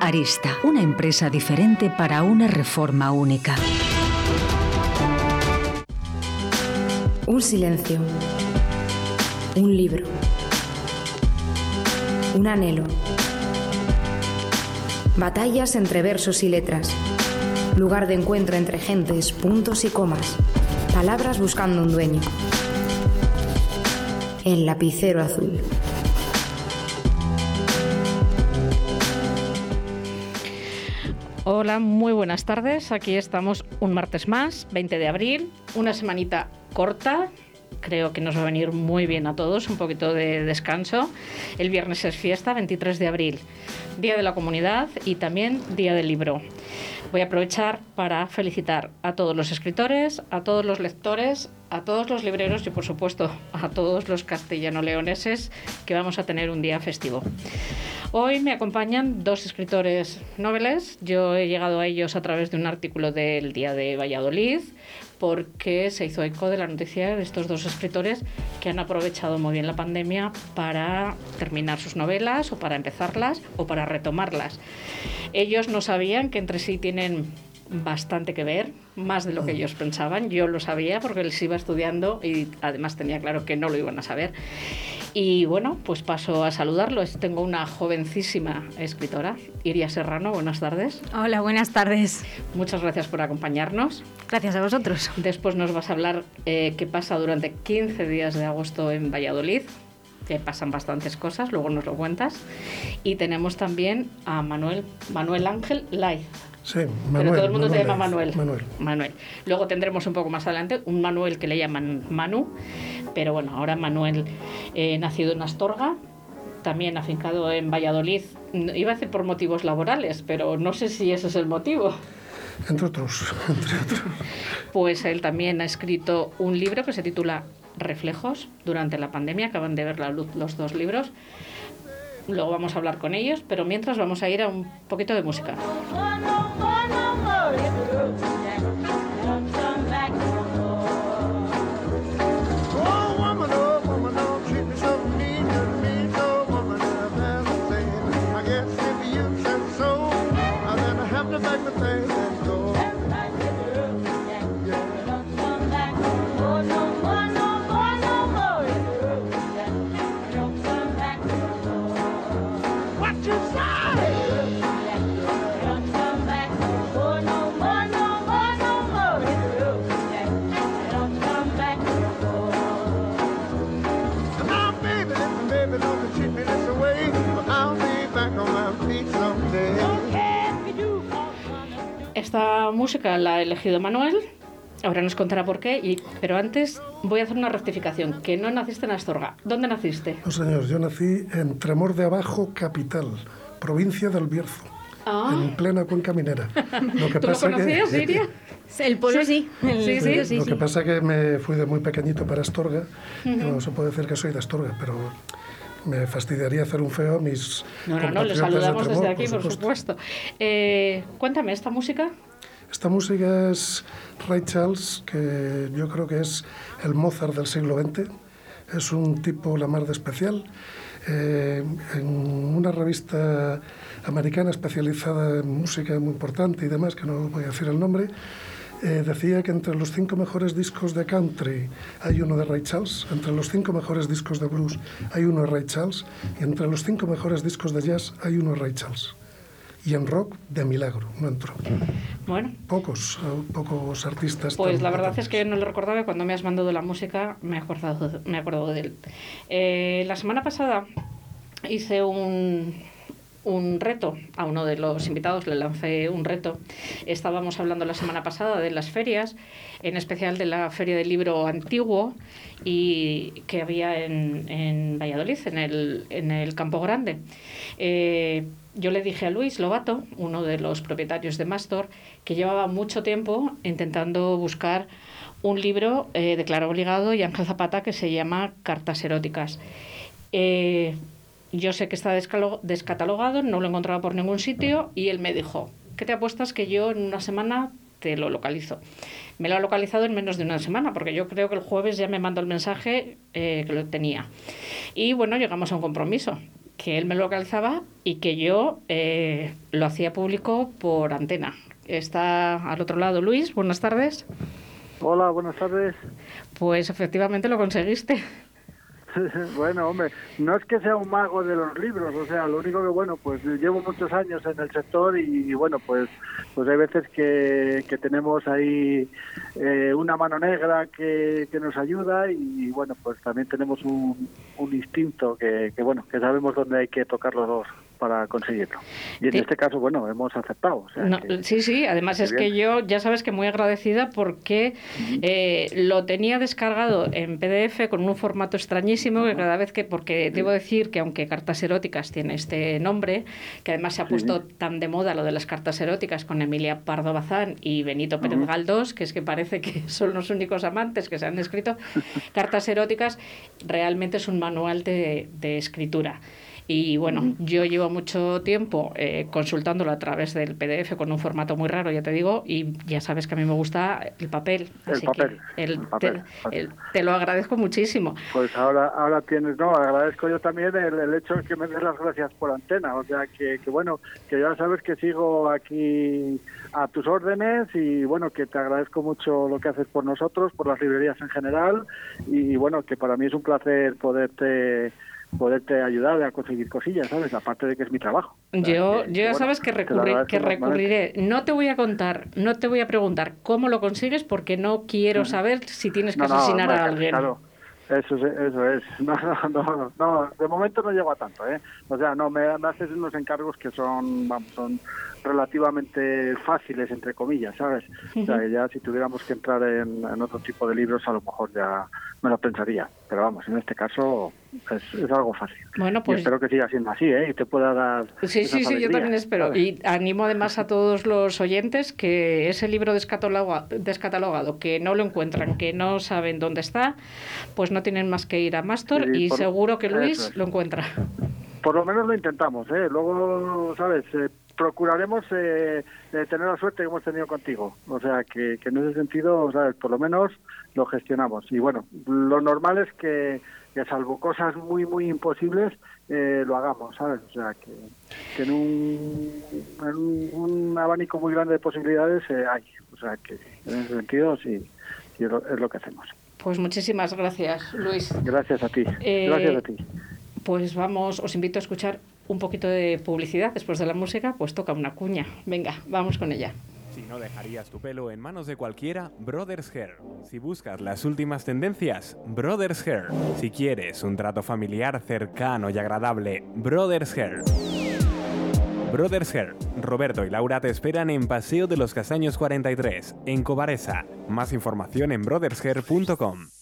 Arista, una empresa diferente para una reforma única. Un silencio. Un libro. Un anhelo. Batallas entre versos y letras. Lugar de encuentro entre gentes, puntos y comas. Palabras buscando un dueño. El lapicero azul. Hola, muy buenas tardes. Aquí estamos un martes más, 20 de abril, una semanita corta. Creo que nos va a venir muy bien a todos, un poquito de descanso. El viernes es fiesta, 23 de abril, Día de la Comunidad y también Día del Libro. Voy a aprovechar para felicitar a todos los escritores, a todos los lectores, a todos los libreros y por supuesto a todos los castellano-leoneses que vamos a tener un día festivo. Hoy me acompañan dos escritores noveles. Yo he llegado a ellos a través de un artículo del Día de Valladolid, porque se hizo eco de la noticia de estos dos escritores que han aprovechado muy bien la pandemia para terminar sus novelas o para empezarlas o para retomarlas. Ellos no sabían que entre sí tienen bastante que ver, más de lo que ellos pensaban. Yo lo sabía porque les iba estudiando y además tenía claro que no lo iban a saber. Y bueno, pues paso a saludarlos. Tengo una jovencísima escritora, Iria Serrano. Buenas tardes. Hola, buenas tardes. Muchas gracias por acompañarnos. Gracias a vosotros. Después nos vas a hablar eh, qué pasa durante 15 días de agosto en Valladolid que pasan bastantes cosas, luego nos lo cuentas. Y tenemos también a Manuel, Manuel Ángel Lai. Sí, Manuel. Pero todo el mundo Manuel te llama Manuel. Manuel. Manuel. Luego tendremos un poco más adelante un Manuel que le llaman Manu, pero bueno, ahora Manuel, eh, nacido en Astorga, también afincado en Valladolid. Iba a decir por motivos laborales, pero no sé si ese es el motivo. Entre otros, entre otros. Pues él también ha escrito un libro que se titula Reflejos durante la pandemia. Acaban de ver la luz los dos libros. Luego vamos a hablar con ellos, pero mientras vamos a ir a un poquito de música. Esta música la ha elegido Manuel. Ahora nos contará por qué, y- pero antes voy a hacer una rectificación, que no naciste en Astorga. ¿Dónde naciste? No, señor, yo nací en Tremor de Abajo, capital, provincia del Bierzo, Ah, en plena cuenca minera. Lo que ¿tú lo conocías, Iria? El pueblo sí. El Sí, pueblo sí. Lo que sí. pasa que me fui de muy pequeñito para Astorga, y no se puede decir que soy de Astorga, pero me fastidiaría hacer un feo a mis No, no, no, le compatriotas de saludamos desde Tremor, aquí, por supuesto. Eh, cuéntame, ¿esta música? Esta música es Ray Charles, que yo creo que es el Mozart del siglo XX. Es un tipo la mar de especial. Eh, en una revista americana especializada en música muy importante y demás, que no voy a decir el nombre, eh, decía que entre los cinco mejores discos de country hay uno de Ray Charles, entre los cinco mejores discos de blues hay uno de Ray Charles, y entre los cinco mejores discos de jazz hay uno de Ray Charles. Y en rock, de milagro, no entró. Bueno, Pocos, eh, pocos artistas. pues la verdad es que no lo recordaba cuando me has mandado la música me he acordado, me he acordado de él. Eh, la semana pasada hice un, un reto a uno de los invitados, le lancé un reto. Estábamos hablando la semana pasada de las ferias, en especial de la Feria del Libro Antiguo y que había en, en Valladolid, en el, en el Campo Grande. Eh, yo le dije a Luis Lobato, uno de los propietarios de Mastor, que llevaba mucho tiempo intentando buscar un libro eh, Obligado y Ángel Zapata que se llama Cartas Eróticas. Eh, yo sé que está descatalogado, no lo encontraba por ningún sitio y él me dijo, ¿qué te apuestas que yo en una semana te lo localizo? Me lo ha localizado en menos de una semana, porque yo creo que el jueves ya me mandó el mensaje eh, que lo tenía. Y bueno, llegamos a un compromiso, que él me lo localizaba y que yo eh, lo hacía público por antena. Está al otro lado Luis, buenas tardes. Hola, buenas tardes. Pues efectivamente lo conseguiste. bueno, hombre, no es que sea un mago de los libros, o sea, lo único que, bueno, pues llevo muchos años en el sector y, y, bueno, pues pues hay veces que, que tenemos ahí eh, una mano negra que, que nos ayuda y, bueno, pues también tenemos un, un instinto que, que, bueno, que sabemos dónde hay que tocar los dos para conseguirlo. Y en Sí. este caso, bueno, hemos aceptado. o sea No, que- sí, sí, además que es que yo ya sabes que muy agradecida porque eh, lo tenía descargado en PDF con un formato extrañísimo que cada vez que, porque debo decir que aunque Cartas Eróticas tiene este nombre, que además se ha puesto tan de moda lo de las cartas eróticas con Emilia Pardo Bazán y Benito Pérez Ujú. Galdós, que es que parece que son los únicos amantes que se han escrito, Cartas Eróticas realmente es un manual de, de escritura. Y bueno, yo llevo mucho tiempo eh, consultándolo a través del PDF con un formato muy raro, ya te digo, y ya sabes que a mí me gusta el papel. El así papel, que el- el papel, te, el- te lo agradezco muchísimo. Pues ahora, ahora tienes, no, agradezco yo también el, el hecho de que me des las gracias por antena, o sea que, que bueno, que ya sabes que sigo aquí a tus órdenes y bueno, que te agradezco mucho lo que haces por nosotros, por las librerías en general y bueno, que para mí es un placer poderte poderte ayudar a conseguir cosillas, ¿sabes? Aparte de que es mi trabajo. Yo, yo ya bueno, sabes que, recurri- que recurriré. No te voy a contar, no te voy a preguntar cómo lo consigues porque no quiero saber si tienes que No, no, asesinar a alguien. Claro, eso es, eso es. No, no, no, no, de momento no llego a tanto, ¿eh? O sea, no, me, me haces unos encargos que son, vamos, son relativamente fáciles, entre comillas, ¿sabes? O sea, ya si tuviéramos que entrar en, en otro tipo de libros, a lo mejor ya me lo pensaría. Pero vamos, en este caso es, es algo fácil. Bueno, Y pues espero que siga siendo así, ¿eh? Y te pueda dar. Sí, sí, sí, yo también espero. ¿sabes? Y animo además a todos los oyentes que ese libro descataloga- descatalogado, que no lo encuentran, que no saben dónde está, pues no tienen más que ir a Mastor Sí, y por- seguro que Luis es. lo encuentra. Por lo menos lo intentamos, ¿eh? Luego, ¿sabes? Eh, procuraremos eh, tener la suerte que hemos tenido contigo. O sea, que, que en ese sentido, ¿sabes? Por lo menos lo gestionamos. Y bueno, lo normal es que, que salvo cosas muy, muy imposibles, eh, lo hagamos, ¿sabes? O sea, que, que en, un, en un, un abanico muy grande de posibilidades eh, hay. O sea, que en ese sentido sí, sí es, lo, es lo que hacemos. Pues muchísimas gracias, Luis. Gracias a ti. Eh, Gracias a ti. Pues vamos, os invito a escuchar un poquito de publicidad después de la música, pues toca una cuña. Venga, vamos con ella. Si no dejarías tu pelo en manos de cualquiera, Brothers Hair. Si buscas las últimas tendencias, Brothers Hair. Si quieres un trato familiar cercano y agradable, Brothers Hair. Brothers Hair. Roberto y Laura te esperan en Paseo de los Castaños 43, en Cobaresa. Más información en brothershair.com.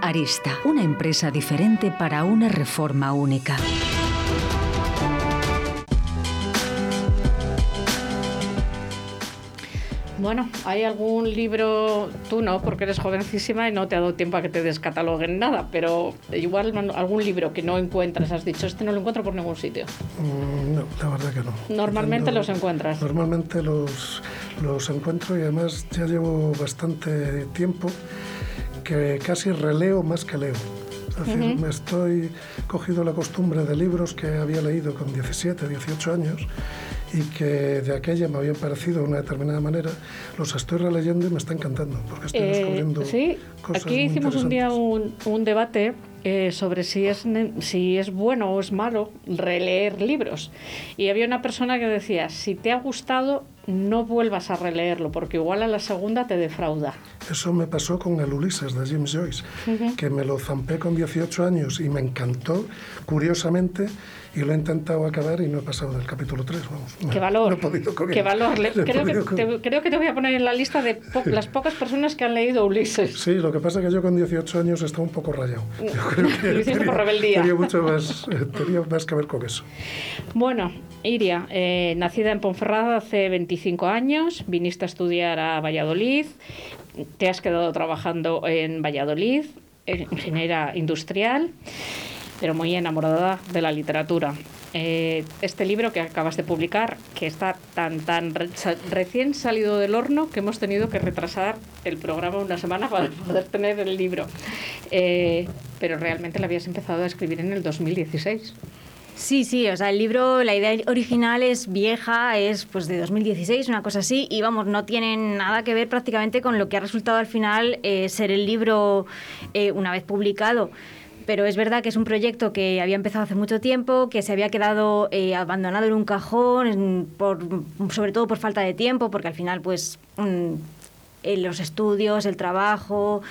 Arista, una empresa diferente para una reforma única. Bueno, ¿hay algún libro, tú no, porque eres jovencísima y no te ha dado tiempo a que te descataloguen nada, pero igual algún libro que no encuentras, has dicho, este no lo encuentro por ningún sitio. Mm, No, la verdad que no. Normalmente los encuentras. Normalmente los, los encuentro y además ya llevo bastante tiempo que casi releo más que leo. Es decir, Ujú. me estoy cogido la costumbre de libros que había leído con 17, 18 años y que de aquella me habían parecido de una determinada manera, los estoy releyendo y me está encantando porque estoy Eh, descubriendo sí, cosas aquí hicimos un día un, un debate eh, sobre si es, si es bueno o es malo releer libros. Y había una persona que decía, si te ha gustado, no vuelvas a releerlo, porque igual a la segunda te defrauda. Eso me pasó con el Ulises de James Joyce, Ujú. que me lo zampé con 18 años y me encantó, curiosamente, y lo he intentado acabar y no he pasado del capítulo 3. Vamos, Qué valor. no he podido con Qué valor. Le- No creo, que te, creo que te voy a poner en la lista de po- las pocas personas que han leído Ulises. Sí, lo que pasa es que yo con 18 años estaba un poco rayado. Yo creo que Lo hiciste por tenía- rebeldía. Tenía mucho más, eh, tenía más que ver con eso. Bueno, Iria, eh, nacida en Ponferrada hace 25 años, viniste a estudiar a Valladolid, te has quedado trabajando en Valladolid, eh, ingeniera industrial, pero muy enamorada de la literatura. Eh, este libro que acabas de publicar, que está tan, tan re- recién salido del horno que hemos tenido que retrasar el programa una semana para poder tener el libro. Eh, pero realmente lo habías empezado a escribir en el 2016. Sí, sí, o sea, el libro, la idea original es vieja, es pues de 2016, una cosa así, y vamos, no tiene nada que ver prácticamente con lo que ha resultado al final eh, ser el libro eh, una vez publicado. Pero es verdad que es un proyecto que había empezado hace mucho tiempo, que se había quedado eh, abandonado en un cajón, por, sobre todo por falta de tiempo, porque al final, pues, eh, los estudios, el trabajo,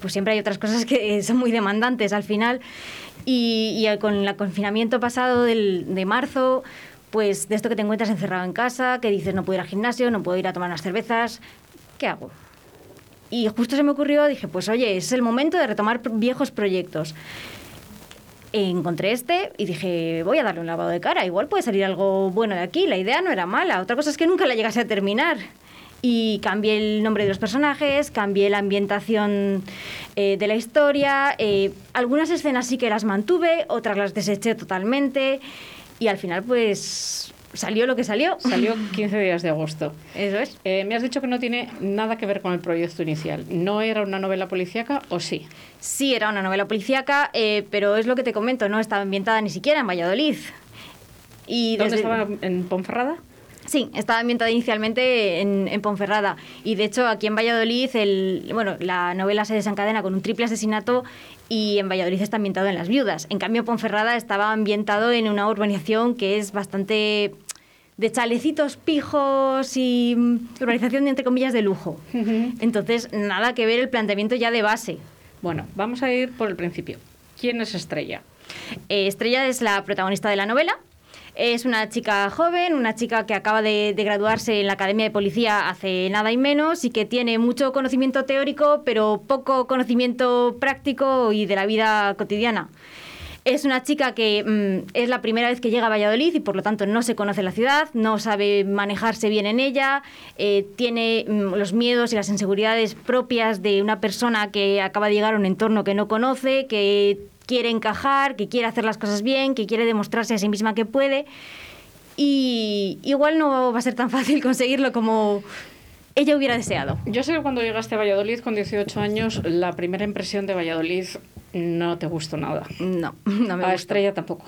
pues siempre hay otras cosas que son muy demandantes al final. Y, y con el confinamiento pasado del, de marzo, pues de esto que te encuentras encerrado en casa, que dices no puedo ir al gimnasio, no puedo ir a tomar unas cervezas, ¿qué hago? Y justo se me ocurrió, dije, pues oye, es el momento de retomar viejos proyectos. Encontré este y dije, voy a darle un lavado de cara, igual puede salir algo bueno de aquí, la idea no era mala, otra cosa es que nunca la llegase a terminar. Y cambié el nombre de los personajes, cambié la ambientación eh, de la historia, eh, algunas escenas sí que las mantuve, otras las deseché totalmente. Y al final pues salió lo que salió. Salió 15 días de agosto. Eso es. Eh, me has dicho que no tiene nada que ver con el proyecto inicial. ¿No era una novela policíaca o sí? Sí, era una novela policíaca, eh, pero es lo que te comento, no estaba ambientada ni siquiera en Valladolid. Y ¿Dónde desde- estaba? ¿En Ponferrada? Sí, estaba ambientada inicialmente en, en Ponferrada. Y de hecho, aquí en Valladolid, el, bueno, la novela se desencadena con un triple asesinato y en Valladolid está ambientado en Las Viudas. En cambio, Ponferrada estaba ambientado en una urbanización que es bastante de chalecitos pijos y mm, urbanización de, entre comillas de lujo. Entonces, nada que ver el planteamiento ya de base. Bueno, vamos a ir por el principio. ¿Quién es Estrella? Eh, Estrella es la protagonista de la novela. Es una chica joven, una chica que acaba de, de graduarse en la Academia de Policía hace nada y menos y que tiene mucho conocimiento teórico, pero poco conocimiento práctico y de la vida cotidiana. Es una chica que mm, es la primera vez que llega a Valladolid y por lo tanto no se conoce la ciudad, no sabe manejarse bien en ella, eh, tiene mm, los miedos y las inseguridades propias de una persona que acaba de llegar a un entorno que no conoce, que quiere encajar, que quiere hacer las cosas bien, que quiere demostrarse a sí misma que puede. Y igual no va a ser tan fácil conseguirlo como ella hubiera deseado. Yo sé que cuando llegaste a Valladolid con 18 años, la primera impresión de Valladolid no te gustó nada. No, no me A gustó. Estrella tampoco.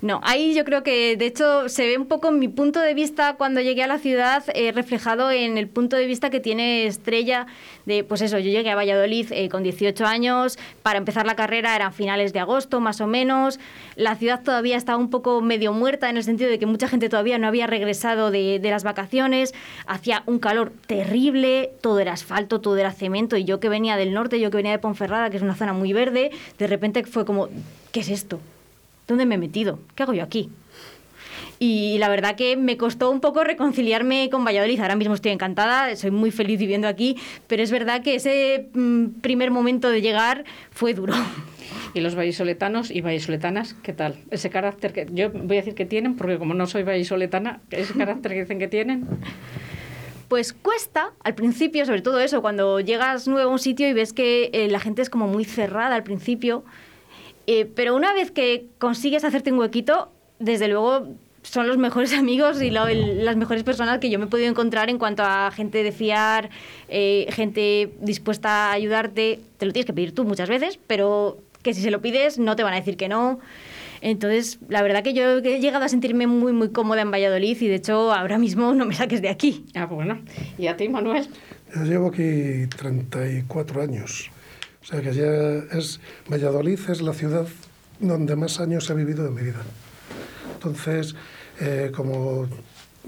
No, ahí yo creo que de hecho se ve un poco mi punto de vista cuando llegué a la ciudad eh, reflejado en el punto de vista que tiene Estrella de, pues eso, yo llegué a Valladolid eh, con 18 años, para empezar la carrera eran finales de agosto más o menos, la ciudad todavía estaba un poco medio muerta en el sentido de que mucha gente todavía no había regresado de, de las vacaciones, hacía un calor terrible, todo era asfalto, todo era cemento y yo que venía del norte, yo que venía de Ponferrada, que es una zona muy verde, de repente fue como, ¿qué es esto? ¿Dónde me he metido? ¿Qué hago yo aquí? Y la verdad que me costó un poco reconciliarme con Valladolid. Ahora mismo estoy encantada, soy muy feliz viviendo aquí, pero es verdad que ese mm, primer momento de llegar fue duro. ¿Y los vallisoletanos y vallisoletanas qué tal? Ese carácter que yo voy a decir que tienen, porque como no soy vallisoletana, ese carácter que dicen que tienen. Pues cuesta al principio, sobre todo eso, cuando llegas nuevo a un sitio y ves que eh, la gente es como muy cerrada al principio, eh, pero una vez que consigues hacerte un huequito, desde luego son los mejores amigos y lo- el- las mejores personas que yo me he podido encontrar en cuanto a gente de fiar, eh, gente dispuesta a ayudarte. Te lo tienes que pedir tú muchas veces, pero que si se lo pides no te van a decir que no. Entonces, la verdad que yo he llegado a sentirme muy, muy cómoda en Valladolid y de hecho ahora mismo no me saques de aquí. Ah, bueno. ¿Y a ti, Manuel? Yo llevo aquí 34 años. O sea que ya es. Valladolid es la ciudad donde más años he vivido de mi vida. Entonces, eh, como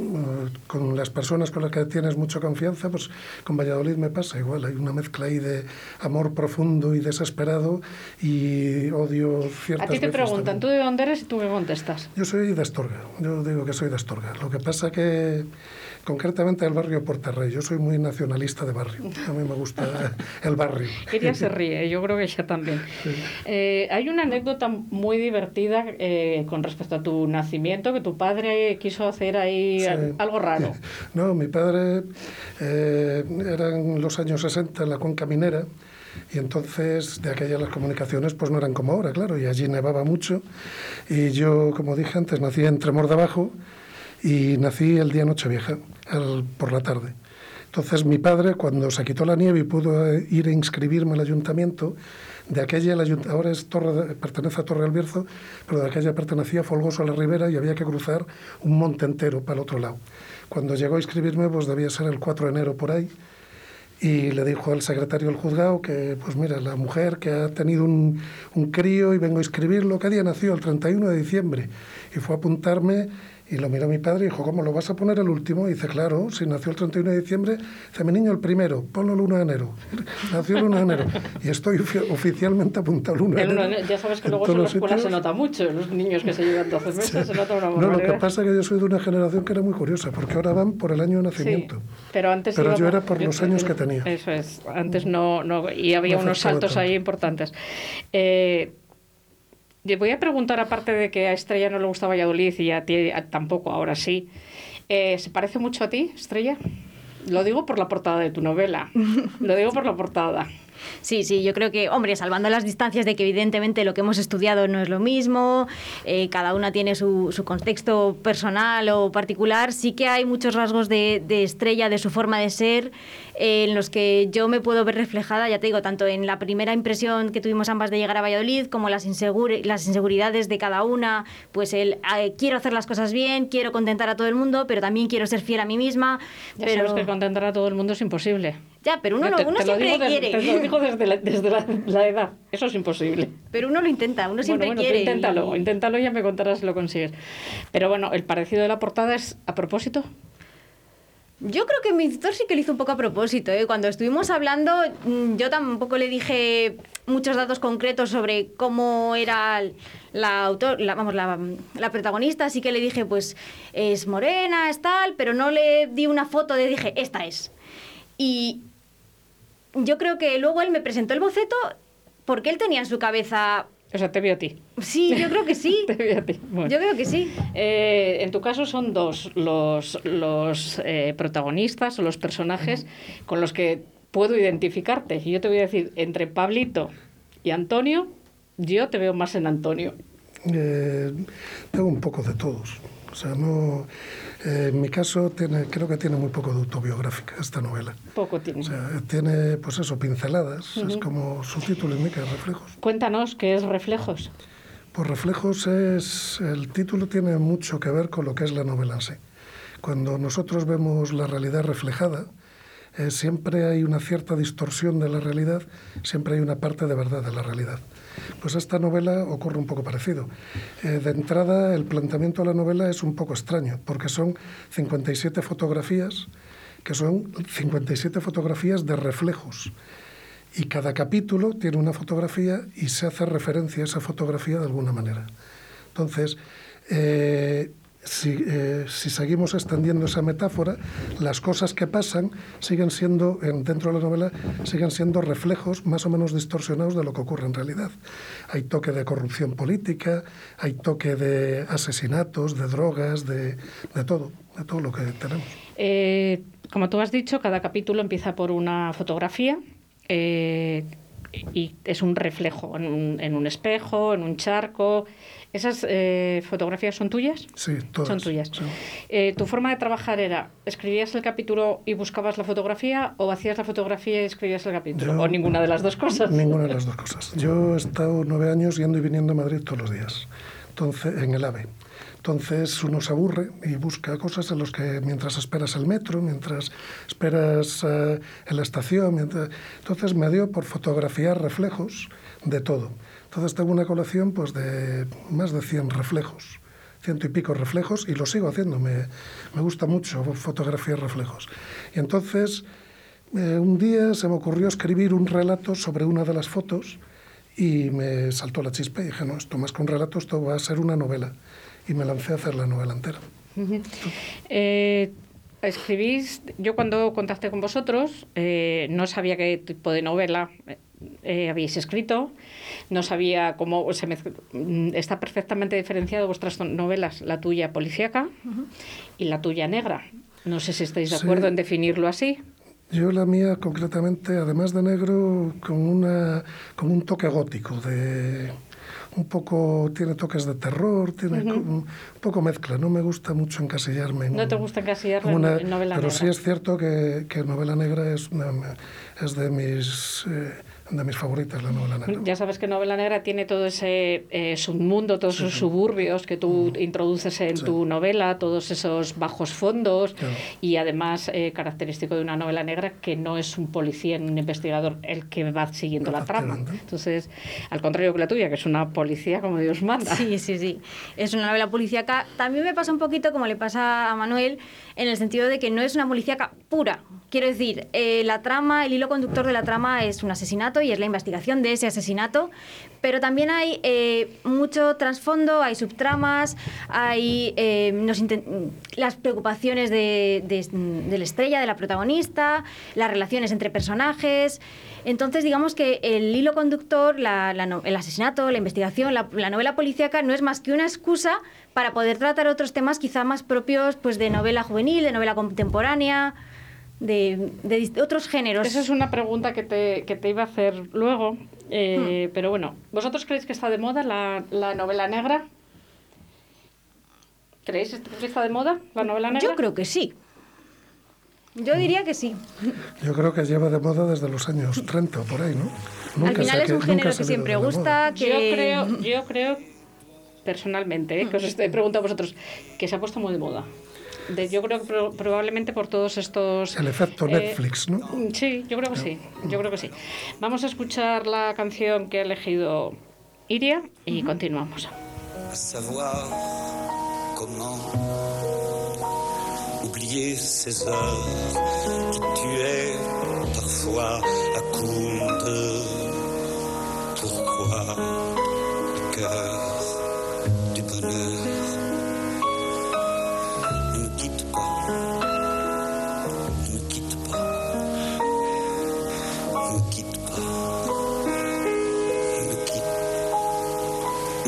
eh, con las personas con las que tienes mucha confianza, pues con Valladolid me pasa igual. Hay una mezcla ahí de amor profundo y desesperado y odio ciertas A ti te preguntan, también. ¿tú de dónde eres y tú qué contestas? Yo soy de Astorga, yo digo que soy de Astorga. Lo que pasa que, concretamente del barrio Portarrey, yo soy muy nacionalista de barrio. A mí me gusta el barrio. Ella se ríe, yo creo que ella también. Eh, hay una anécdota muy divertida eh, con respecto a tu nacimiento, que tu padre quiso hacer ahí Sí. algo raro. No, mi padre eh, eran los años 60 en la cuenca minera y entonces de aquellas las comunicaciones pues no eran como ahora, claro, y allí nevaba mucho y yo, como dije antes, nací en Tremor de Abajo y nací el día Nochevieja, por la tarde. Entonces mi padre, cuando se quitó la nieve y pudo eh, ir a inscribirme al ayuntamiento, de aquella, ahora es Torre pertenece a Torre Albierzo, pero de aquella pertenecía Folgoso a la Ribera y había que cruzar un monte entero para el otro lado. Cuando llegó a inscribirme, pues debía ser el 4 de enero por ahí, y le dijo al secretario del juzgado que, pues mira, la mujer que ha tenido un, un crío y vengo a inscribirlo, ¿qué día nació? El 31 de diciembre. Y fue a apuntarme y lo miró mi padre y dijo, ¿cómo lo vas a poner el último? Y dice, claro, si nació el 31 de diciembre, dice, mi niño el primero, ponlo el 1 de enero. Nació el 1 de enero. Y estoy ofi- oficialmente apuntado el 1 de enero. ya sabes que luego en la escuela se sitios. nota mucho, los niños que se llevan 12 meses se nota una No, lo que barbaridad. pasa es que yo soy de una generación que era muy curiosa, porque ahora van por el año de Sí, nacimiento. pero antes Pero yo era por los años que tenía. Eso es, antes no, no y había No unos saltos ahí importantes. Eh, voy a preguntar, aparte de que a Estrella no le gusta Valladolid y a ti a- tampoco, ahora sí, eh, ¿se parece mucho a ti, Estrella? Lo digo por la portada de tu novela. Lo digo por la portada. Sí, sí, yo creo que, hombre, salvando las distancias de que evidentemente lo que hemos estudiado no es lo mismo, eh, cada una tiene su, su contexto personal o particular, sí que hay muchos rasgos de, de estrella, de su forma de ser, eh, en los que yo me puedo ver reflejada, ya te digo, tanto en la primera impresión que tuvimos ambas de llegar a Valladolid, como las, inseguri- las inseguridades de cada una, pues el eh, quiero hacer las cosas bien, quiero contentar a todo el mundo, pero también quiero ser fiel a mí misma. Ya pero... sabes que contentar a todo el mundo es imposible. Ya, pero uno, Yo no, te- uno te lo siempre digo desde- quiere. Te lo digo desde, la, desde la, la edad. Eso es imposible. Pero uno lo intenta, uno siempre bueno, bueno, tú quiere. inténtalo, y- inténtalo y ya me contarás si lo consigues. Pero bueno, el parecido de la portada es a propósito. Yo creo que mi editor sí que lo hizo un poco a propósito. ¿eh? Cuando estuvimos hablando, mm, yo tampoco le dije muchos datos concretos sobre cómo era la autor, la, vamos, la, la protagonista. Así que le dije, pues es morena, es tal, pero no le di una foto de dije, esta es. Y yo creo que luego él me presentó el boceto porque él tenía en su cabeza. O sea, te veo a ti. Sí, yo creo que sí. Te veo a ti. Bueno. Yo creo que sí. Eh, en tu caso son dos los, los eh, protagonistas o los personajes con los que puedo identificarte. Y yo te voy a decir, entre Pablito y Antonio, yo te veo más en Antonio. Eh, tengo un poco de todos. O sea, no. Eh, en mi caso, tiene, creo que tiene muy poco de autobiográfica esta novela. Poco tiene. O sea, tiene, pues eso, pinceladas. Es como su título indica, reflejos. Cuéntanos qué es Reflejos. Pues reflejos es. El título tiene mucho que ver con lo que es la novela en sí. Cuando nosotros vemos la realidad reflejada, eh, siempre hay una cierta distorsión de la realidad, siempre hay una parte de verdad de la realidad. Pues esta novela ocurre un poco parecido. Eh, de entrada, el planteamiento de la novela es un poco extraño, porque son 57 fotografías, que son 57 fotografías de reflejos. Y cada capítulo tiene una fotografía y se hace referencia a esa fotografía de alguna manera. Entonces, eh, si, eh, si seguimos extendiendo esa metáfora, las cosas que pasan siguen siendo, en- dentro de la novela, siguen siendo reflejos más o menos distorsionados de lo que ocurre en realidad. Hay toque de corrupción política, hay toque de asesinatos, de drogas, de, de todo, de todo lo que tenemos. Eh, como tú has dicho, cada capítulo empieza por una fotografía eh, y es un reflejo en un, en un espejo, en un charco. ¿Esas eh, fotografías son tuyas? Sí, todas. Son tuyas. sí. Eh, ¿Tu forma de trabajar era, escribías el capítulo y buscabas la fotografía o hacías la fotografía y escribías el capítulo? Yo- ¿O ninguna de las dos cosas? Ninguna de las dos cosas. Yo he estado nueve años yendo y viniendo a Madrid todos los días, entonces, en el AVE. Entonces uno se aburre y busca cosas en las que mientras esperas el metro, mientras esperas eh, en la estación, mientras... entonces me dio por fotografiar reflejos de todo. Entonces tengo una colección pues de más de 100 reflejos, ciento y pico reflejos y lo sigo haciendo. Me, gusta mucho fotografiar reflejos. Y entonces eh, un día se me ocurrió escribir un relato sobre una de las fotos y me saltó la chispa y dije, no, esto más que un relato, esto va a ser una novela. Y me lancé a hacer la novela entera. Eh, escribís, yo cuando contacté con vosotros eh, no sabía qué tipo de novela eh, habéis escrito, no sabía cómo se mezc- mm, está perfectamente diferenciado vuestras novelas, la tuya policíaca y la tuya negra. No sé si estáis de Sí. acuerdo en definirlo así. Yo la mía concretamente, además de negro, con, una, con un toque gótico, de un poco, tiene toques de terror, tiene co- un poco mezcla. No me gusta mucho encasillarme en No te gusta encasillarla en una- en novela pero negra. sí es cierto que, que novela negra es, una- es de mis eh, de mis favoritas, la novela negra. Ya sabes que novela negra tiene todo ese eh, submundo, todos esos suburbios que tú introduces en tu novela, todos esos bajos fondos Claro. y además eh, característico de una novela negra que no es un policía ni un investigador el que va siguiendo la trama. Entonces, al contrario que la tuya, que es una policía como Dios manda. Sí, sí, sí. Es una novela policíaca. También me pasa un poquito como le pasa a Manuel, en el sentido de que no es una policíaca pura. Quiero decir, eh, la trama, el hilo conductor de la trama es un asesinato y es la investigación de ese asesinato, pero también hay eh, mucho trasfondo, hay subtramas, hay eh, las preocupaciones de, la estrella, de la protagonista, las relaciones entre personajes. Entonces, digamos que el hilo conductor, el asesinato, la investigación, la, la novela policíaca no es más que una excusa para poder tratar otros temas quizá más propios pues, de novela juvenil, de novela contemporánea, de, otros géneros. Esa es una pregunta que te, que te iba a hacer luego, eh, Hmm. pero bueno, ¿vosotros creéis que está de moda la, la novela negra? ¿Creéis que está de moda la novela negra? Yo creo que sí. Yo diría que sí. Yo creo que lleva de moda desde los años 30 o por ahí, ¿no? Al final es un género que siempre gusta, que... Yo creo, yo creo personalmente, ¿eh? que os estoy preguntando a vosotros, que se ha puesto muy de moda. De- yo creo que pro- probablemente por todos estos... El efecto eh, Netflix, ¿no? Sí, yo creo que sí, yo creo que sí. Vamos a escuchar la canción que ha elegido Iria y continuamos. à savoir comment oublier ces heures qui tuaient parfois à coups de pourquoi le cœur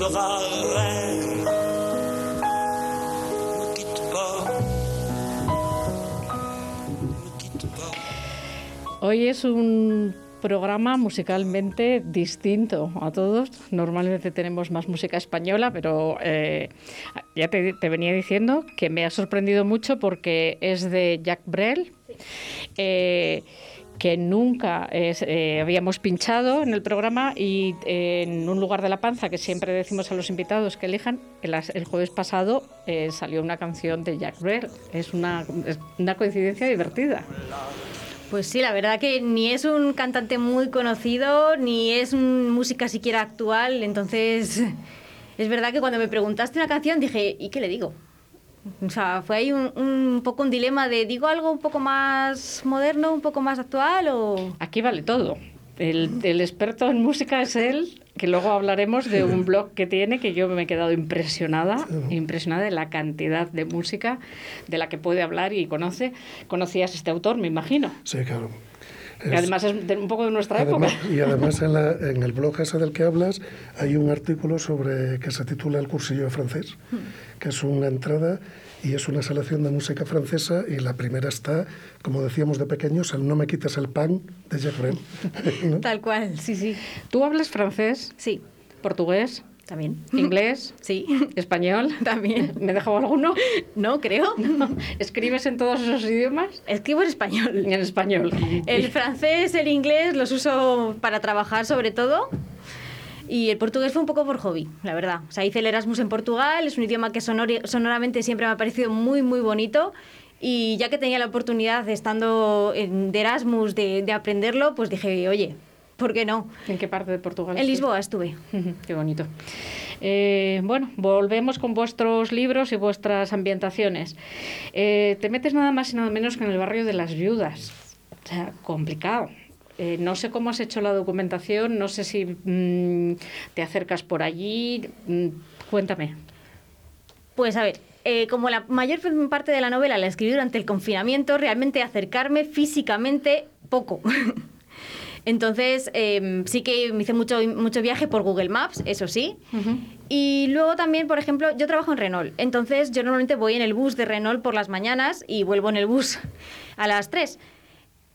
où tu seras reine. Ne me quitte pas. Ne me quitte pas. Hoy es un programa musicalmente distinto a todos. Normalmente tenemos más música española, pero eh, ya te, te venía diciendo que me ha sorprendido mucho porque es de Jack Brel. eh, que nunca eh, habíamos pinchado en el programa y eh, en un lugar de la panza que siempre decimos a los invitados que elijan, el, jueves pasado eh, salió una canción de Jack Brel. Es una, es una coincidencia divertida. Pues sí, la verdad que ni es un cantante muy conocido, ni es música siquiera actual, entonces es verdad que cuando me preguntaste una canción dije, ¿y qué le digo? O sea, fue ahí un, un poco un dilema de, ¿digo algo un poco más moderno, un poco más actual o...? Aquí vale todo. El, el experto en música es él, que luego hablaremos de un blog que tiene, que yo me he quedado impresionada, impresionada de la cantidad de música de la que puede hablar y conoce. Conocías este autor, me imagino. Sí, claro. Y además es de- un poco de nuestra Además- época. y además en, la- en el blog ese del que hablas hay un artículo sobre que se titula El cursillo de francés, que es una entrada y es una selección de música francesa y la primera está, como decíamos de pequeños, el No me quites el pan de Jacques. ¿no? Tal cual, sí, sí. ¿Tú hablas francés? Sí. ¿Portugués? También. ¿Inglés? Sí. ¿Español? También. ¿Me dejado alguno? No, creo. ¿Escribes en todos esos idiomas? Escribo en español. En español. El francés, el inglés los uso para trabajar sobre todo. Y el portugués fue un poco por hobby, la verdad. O sea, hice el Erasmus en Portugal, es un idioma que sonori- sonoramente siempre me ha parecido muy, muy bonito. Y ya que tenía la oportunidad, estando en, de Erasmus, de, de aprenderlo, pues dije, oye, ¿por qué no? ¿En qué parte de Portugal? En Lisboa estuve. Qué bonito. Eh, bueno, volvemos con vuestros libros y vuestras ambientaciones. Eh, te metes nada más y nada menos que en el barrio de las viudas. O sea, complicado. Eh, no sé cómo has hecho la documentación, no sé si mm, te acercas por allí. mm, cuéntame. Pues a ver, eh, como la mayor parte de la novela la escribí durante el confinamiento, realmente acercarme físicamente poco. Entonces, eh, sí que me hice mucho, mucho viaje por Google Maps, eso sí. Y luego también, por ejemplo, yo trabajo en Renault. Entonces, yo normalmente voy en el bus de Renault por las mañanas y vuelvo en el bus a las 3.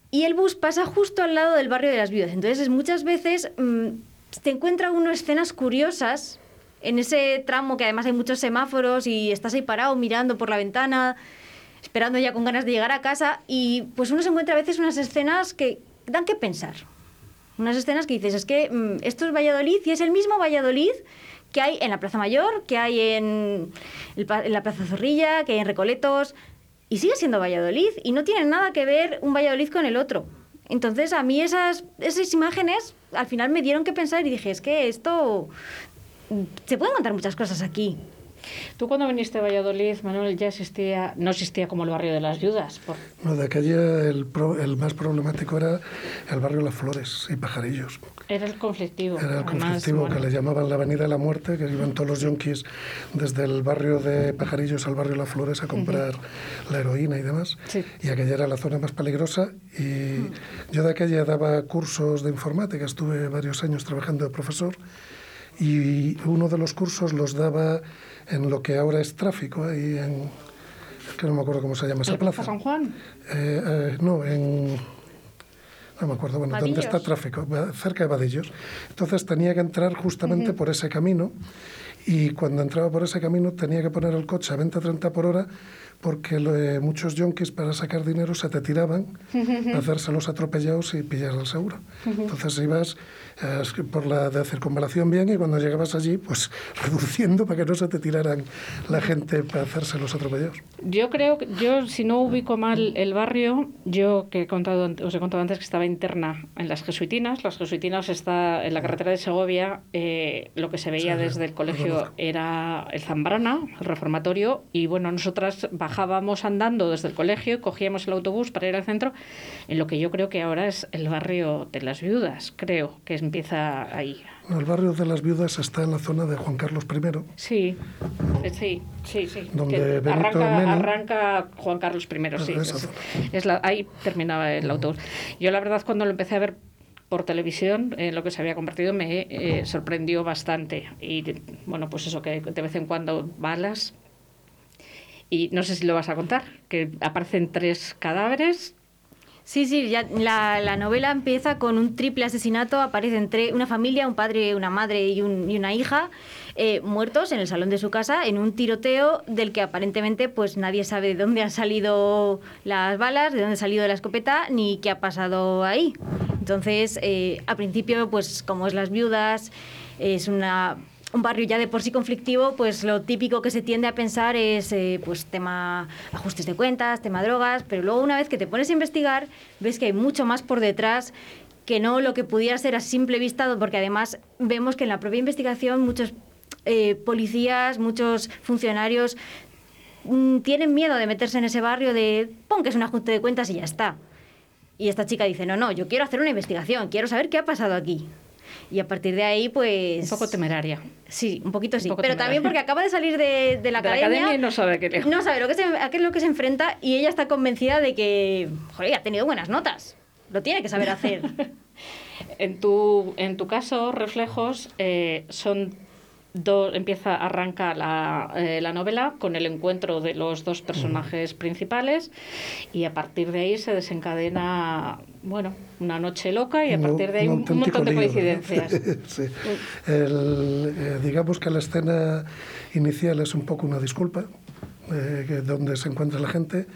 Y el bus pasa justo al lado del barrio de las viudas. Entonces, muchas veces mm, te encuentra uno escenas curiosas en ese tramo que además hay muchos semáforos y estás ahí parado mirando por la ventana, esperando ya con ganas de llegar a casa. Y pues uno se encuentra a veces unas escenas que dan que pensar. Unas escenas que dices, es que mm, esto es Valladolid y es el mismo Valladolid que hay en la Plaza Mayor, que hay en, la Plaza Zorrilla, que hay en Recoletos, y sigue siendo Valladolid, y no tiene nada que ver un Valladolid con el otro. Entonces, a mí esas, esas imágenes al final me dieron que pensar y dije, es que esto... mm, Se pueden contar muchas cosas aquí. Tú cuando viniste a Valladolid, Manuel, ya existía, no existía como el barrio de las viudas. por- No, de aquella el, pro- el más problemático era el barrio Las Flores y Pajarillos. Era el conflictivo. Era el además, conflictivo bueno. que le llamaban la Avenida de la Muerte, que iban todos los yonkis desde el barrio de Pajarillos al barrio Las Flores a comprar la heroína y demás. Sí. Y aquella era la zona más peligrosa. Y yo de aquella daba cursos de informática, estuve varios años trabajando de profesor. Y uno de los cursos los daba en lo que ahora es tráfico, ahí en. es que no me acuerdo cómo se llama esa ¿El Plaza. San Juan? Eh, eh, no, en. No me acuerdo, bueno, ¿dónde está tráfico? Cerca de Vadillos. Entonces tenía que entrar justamente por ese camino y cuando entraba por ese camino tenía que poner el coche a 20-30 por hora porque eh, muchos yonkis para sacar dinero se te tiraban, a hacerse los atropellados y pillar el seguro. Entonces ibas eh, por la de circunvalación bien y cuando llegabas allí, pues reduciendo para que no se te tiraran la gente para hacerse los atropellados. Yo creo que yo, si no ubico mal el barrio, yo que he contado, os he contado antes que estaba interna en las jesuitinas. Las jesuitinas está en la carretera de Segovia. eh, lo que se veía Sí, desde el colegio era el Zambrana, el reformatorio, y bueno, nosotras bajábamos andando desde el colegio y cogíamos el autobús para ir al centro, en lo que yo creo que ahora es el barrio de las viudas, creo que empieza ahí. No, el barrio de las viudas está en la zona de Juan Carlos I. Sí, eh, sí, sí, sí. Donde arranca, Mena- arranca Juan Carlos I, sí. Esa Es, es la, ahí terminaba el autobús. Yo la verdad cuando lo empecé a ver por televisión, en lo que se había convertido, me eh, sorprendió bastante. Y bueno, pues eso, que de vez en cuando balas. Y no sé si lo vas a contar, que aparecen tres cadáveres. Sí, sí, ya la, la novela empieza con un triple asesinato. Aparecen tre- una familia, un padre, una madre y una hija eh, muertos en el salón de su casa en un tiroteo del que aparentemente pues nadie sabe de dónde han salido las balas, de dónde ha salido la escopeta ni qué ha pasado ahí. Entonces, eh, a principio, pues como es las viudas, es una un barrio ya de por sí conflictivo, pues lo típico que se tiende a pensar es eh, pues tema ajustes de cuentas, tema drogas, pero luego una vez que te pones a investigar, ves que hay mucho más por detrás que no lo que pudiera ser a simple vista, porque además vemos que en la propia investigación muchos eh, policías, muchos funcionarios mm, tienen miedo de meterse en ese barrio de, pon que es un ajuste de cuentas y ya está. Y esta chica dice, no, no, yo quiero hacer una investigación, quiero saber qué ha pasado aquí. Y a partir de ahí, pues... Un poco temeraria. Sí, un poquito sí. pero temeraria. también porque acaba de salir de, de la De la academia. academia y no sabe qué No sabe lo que se, a qué es lo que se enfrenta y ella está convencida de que, joder, ha tenido buenas notas. Lo tiene que saber hacer. En tu, en tu caso, Reflejos, eh, son dos, empieza, arranca la, eh, la novela con el encuentro de los dos personajes principales y a partir de ahí se desencadena, bueno, una noche loca y a partir de ahí un, montón de lío, ¿no? coincidencias. Sí. El, eh, digamos que la escena inicial es un poco una disculpa, eh, donde se encuentra la gente,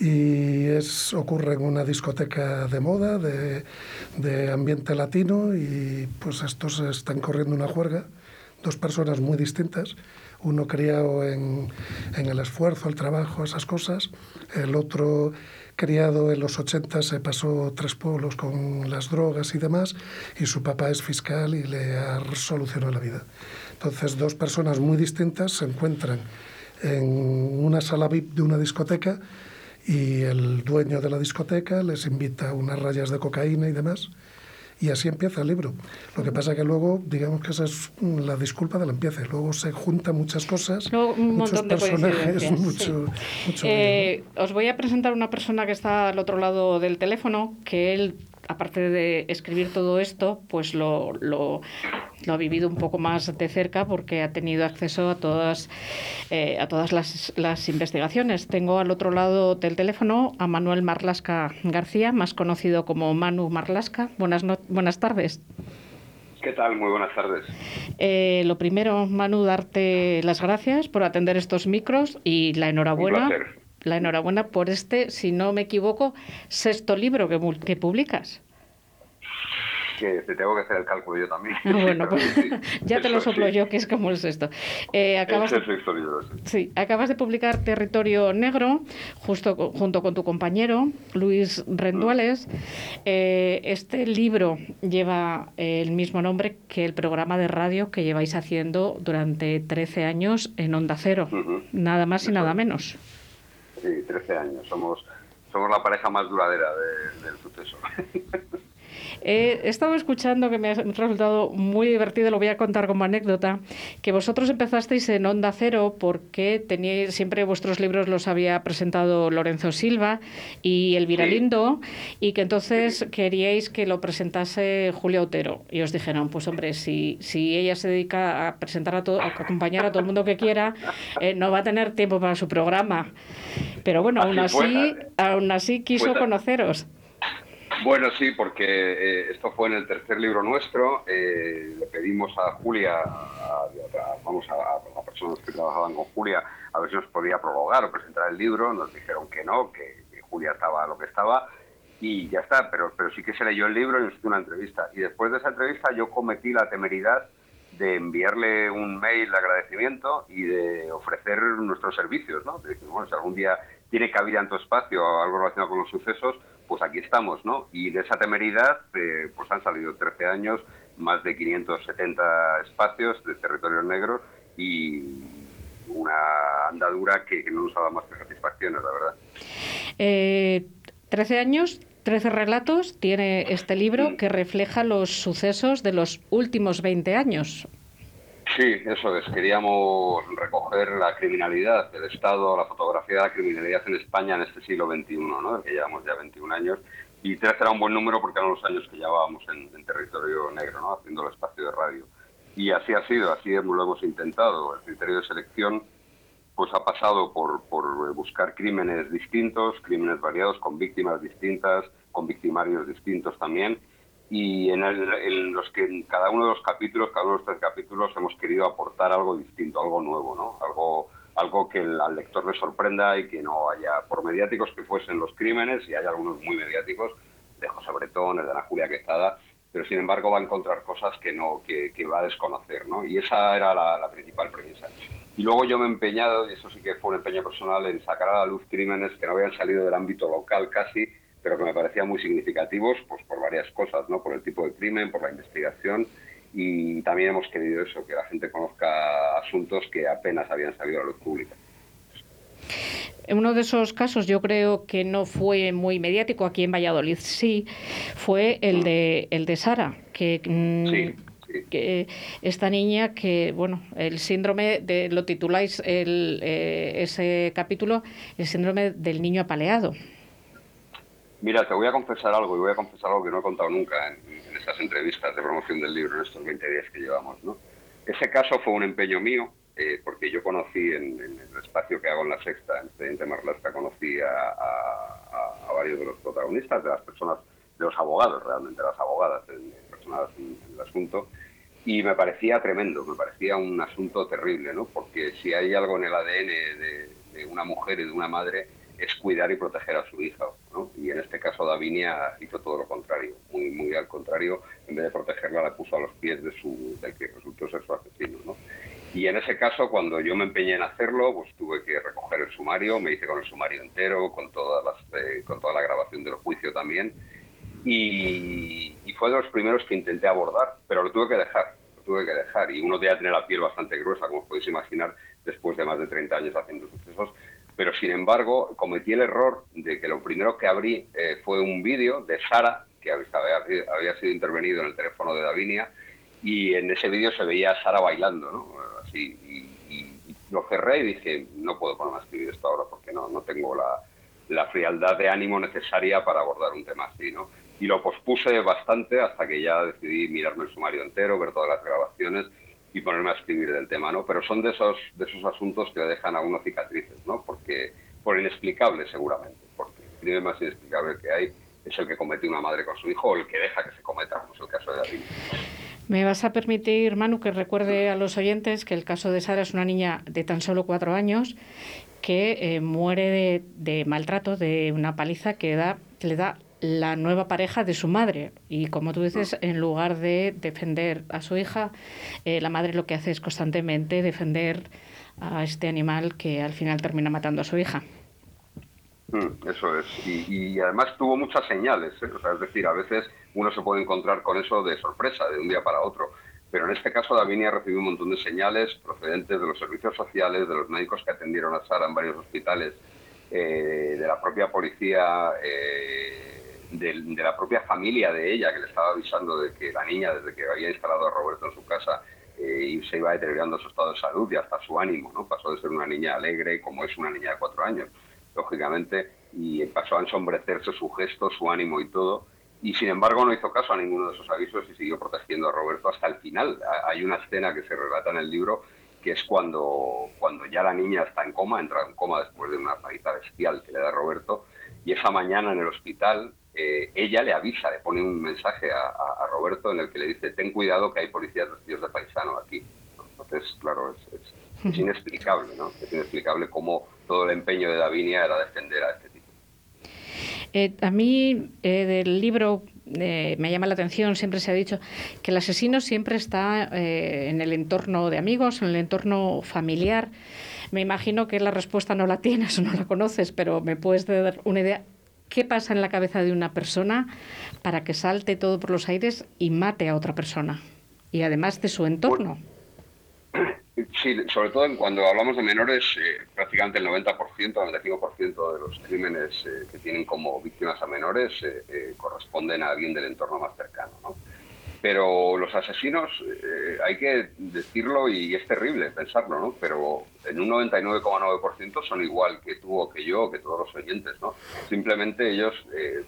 y es, ocurre en una discoteca de moda, de, de ambiente latino, y pues estos están corriendo una juerga, dos personas muy distintas, uno criado en, en el esfuerzo, el trabajo, esas cosas, el otro criado en los 80 se pasó tres pueblos con las drogas y demás, y su papá es fiscal y le ha solucionado la vida. Entonces, dos personas muy distintas se encuentran en una sala VIP de una discoteca y el dueño de la discoteca les invita unas rayas de cocaína y demás. Y así empieza el libro. Lo que pasa que luego, digamos que esa es la disculpa del empiece. Luego se juntan muchas cosas, Luego un muchos montón de personajes, mucho, mucho Eh, os voy a presentar una persona que está al otro lado del teléfono, que él, aparte de escribir todo esto, pues lo, lo, lo ha vivido un poco más de cerca porque ha tenido acceso a todas, eh, a todas las, las investigaciones. Tengo al otro lado del teléfono a Manuel Marlasca García, más conocido como Manu Marlasca. Buenas, no- buenas tardes. ¿Qué tal? Muy buenas tardes. Eh, lo primero, Manu, darte las gracias por atender estos micros y la enhorabuena. Un placer. La enhorabuena por este, si no me equivoco, sexto libro que, publicas. Que te tengo que hacer el cálculo yo también. Bueno, pues Sí, ya te lo soplo sí. yo, que es como el sexto. Eh, acabas, es el historiador, sí. sí, acabas de publicar Territorio Negro justo junto con tu compañero Luis Renduales. Eh, este libro lleva eh, el mismo nombre que el programa de radio que lleváis haciendo durante 13 años en Onda Cero. Nada más y nada menos. Sí, 13 años. Somos, somos la pareja más duradera de- del suceso. Eh, he estado escuchando que me ha resultado muy divertido, lo voy a contar como anécdota, que vosotros empezasteis en Onda Cero porque teníais, siempre vuestros libros los había presentado Lorenzo Silva y Elvira Sí. Lindo, y que entonces queríais que lo presentase Julia Otero. Y os dijeron, pues hombre, si, si ella se dedica a presentar a todo, a acompañar a todo el mundo que quiera, eh, no va a tener tiempo para su programa. Pero bueno, aún Así fue, así, aún así quiso Fue- conoceros. Bueno, sí, porque eh, esto fue en el tercer libro nuestro. eh, le pedimos a Julia, a, a- vamos a, a personas que trabajaban con Julia, a ver si nos podía prologar o presentar el libro. Nos dijeron que no, que, Julia estaba lo que estaba y ya está. Pero, pero sí que se leyó el libro y nos hizo una entrevista. Y después de esa entrevista yo cometí la temeridad de enviarle un mail de agradecimiento y de ofrecer nuestros servicios, ¿no? De decir, bueno, si algún día tiene cabida en tu espacio algo relacionado con los sucesos, pues aquí estamos, ¿no? Y de esa temeridad, eh, pues han salido 13 años, más de 570 espacios de territorios negros y una andadura que, que no nos ha dado más que satisfacciones, la verdad. Eh, 13 años, 13 relatos tiene este libro que refleja los sucesos de los últimos 20 años. Sí, eso es. Queríamos recoger la criminalidad del Estado, la fotografía de la criminalidad en España en este siglo XXI, ¿no? del que llevamos ya 21 años. Y 13 era un buen número porque eran los años que llevábamos en, en territorio negro, ¿no? haciendo el espacio de radio. Y así ha sido, así lo hemos intentado. El criterio de selección pues ha pasado por buscar crímenes distintos, crímenes variados, con víctimas distintas, con victimarios distintos también, y en, el- en los que en cada uno de los capítulos, cada uno de los tres capítulos, hemos querido aportar algo distinto, algo nuevo, ¿no? Algo, algo que al lector le sorprenda y que no haya, por mediáticos que fuesen los crímenes, y hay algunos muy mediáticos, de José Bretón, el de Ana Julia Quezada, pero sin embargo va a encontrar cosas que no que, que va a desconocer, ¿no? Y esa era la, la principal premisa. Y luego yo me he empeñado, y eso sí que fue un empeño personal, en sacar a la luz crímenes que no habían salido del ámbito local casi, pero que me parecían muy significativos pues por varias cosas, ¿no? Por el tipo de crimen, por la investigación y también hemos querido eso, que la gente conozca asuntos que apenas habían salido a la luz pública. Uno de esos casos, yo creo que no fue muy mediático aquí en Valladolid, sí, fue el de el de Sara, que, mm, que esta niña que, bueno, el síndrome de lo tituláis el, eh, ese capítulo, el síndrome del niño apaleado. Mira, te voy a confesar algo y voy a confesar algo que no he contado nunca en, en estas entrevistas de promoción del libro en estos 20 días que llevamos, ¿no? Ese caso fue un empeño mío eh, porque yo conocí en, en, el espacio que hago en la sexta, en Expediente Marlasca, conocí a, a, a, varios de los protagonistas, de las personas, de los abogados, realmente las abogadas personadas en, en, el asunto, y me parecía tremendo, me parecía un asunto terrible, ¿no? Porque si hay algo en el ADN de, de una mujer y de una madre, es cuidar y proteger a su hija, ¿no? Y en este caso Davinia hizo todo lo contrario, muy, muy al contrario, en vez de protegerla la puso a los pies de su, del que resultó ser su asesino, ¿no? Y en ese caso, cuando yo me empeñé en hacerlo, pues tuve que recoger el sumario, me hice con el sumario entero, con, todas las, eh, con toda la grabación del juicio también, y, y, fue de los primeros que intenté abordar, pero lo tuve que dejar, tuve que dejar, y uno debe tener la piel bastante gruesa, como os podéis imaginar, después de más de 30 años haciendo sucesos, pero sin embargo cometí el error de que lo primero que abrí eh, fue un vídeo de Sara, que había, había, sido intervenido en el teléfono de Davinia, y en ese vídeo se veía a Sara bailando, ¿no? Así, y, y, y, lo cerré y dije, no puedo ponerme a escribir esto ahora porque no, no tengo la, la frialdad de ánimo necesaria para abordar un tema así, ¿no? Y lo pospuse bastante hasta que ya decidí mirarme el sumario entero, ver todas las grabaciones y ponerme a escribir del tema, ¿no? Pero son de esos, de esos asuntos que dejan a uno cicatrices, ¿no? Porque, por inexplicable seguramente, porque el crimen más inexplicable que hay es el que comete una madre con su hijo o el que deja que se cometa, como es el caso de David. ¿Me vas a permitir, Manu, que recuerde a los oyentes que el caso de Sara es una niña de tan solo cuatro años que eh, muere de, de, maltrato, de una paliza que, da, que le da la nueva pareja de su madre. Y como tú dices, en lugar de defender a su hija, eh, la madre lo que hace es constantemente defender a este animal que al final termina matando a su hija. Mm, eso es. Y, y, además tuvo muchas señales. ¿eh? O sea, es decir, a veces uno se puede encontrar con eso de sorpresa, de un día para otro. Pero en este caso Davinia recibió un montón de señales procedentes de los servicios sociales, de los médicos que atendieron a Sara en varios hospitales, eh, de la propia policía, eh, de, de, la propia familia de ella, que le estaba avisando de que la niña, desde que había instalado a Roberto en su casa, eh, se iba deteriorando su estado de salud y hasta su ánimo. ¿no? Pasó de ser una niña alegre, como es una niña de cuatro años, lógicamente, y pasó a ensombrecerse su gesto, su ánimo y todo y sin embargo no hizo caso a ninguno de esos avisos y siguió protegiendo a Roberto hasta el final. Hay una escena que se relata en el libro que es cuando, cuando ya la niña está en coma, entra en coma después de una paliza bestial que le da Roberto, y esa mañana en el hospital eh, ella le avisa, le pone un mensaje a, a, a, Roberto en el que le dice, ten cuidado que hay policías vestidos de paisano aquí. Entonces, claro, es, es, es inexplicable, ¿no? Es inexplicable cómo todo el empeño de Davinia era defender a este tipo. Eh, a mí eh, del libro eh, me llama la atención, siempre se ha dicho que el asesino siempre está eh, en el entorno de amigos, en el entorno familiar. Me imagino que la respuesta no la tienes o no la conoces, pero me puedes dar una idea. ¿Qué pasa en la cabeza de una persona para que salte todo por los aires y mate a otra persona? Y además de su entorno. Sí, sobre todo cuando hablamos de menores, eh, prácticamente el 90%, 95% de los crímenes eh, que tienen como víctimas a menores eh, eh corresponden a alguien del entorno más cercano. ¿no? Pero los asesinos, eh, hay que decirlo y es terrible pensarlo, ¿no? pero en un 99,9% son igual que tú o que yo o que todos los oyentes. ¿no? Simplemente ellos,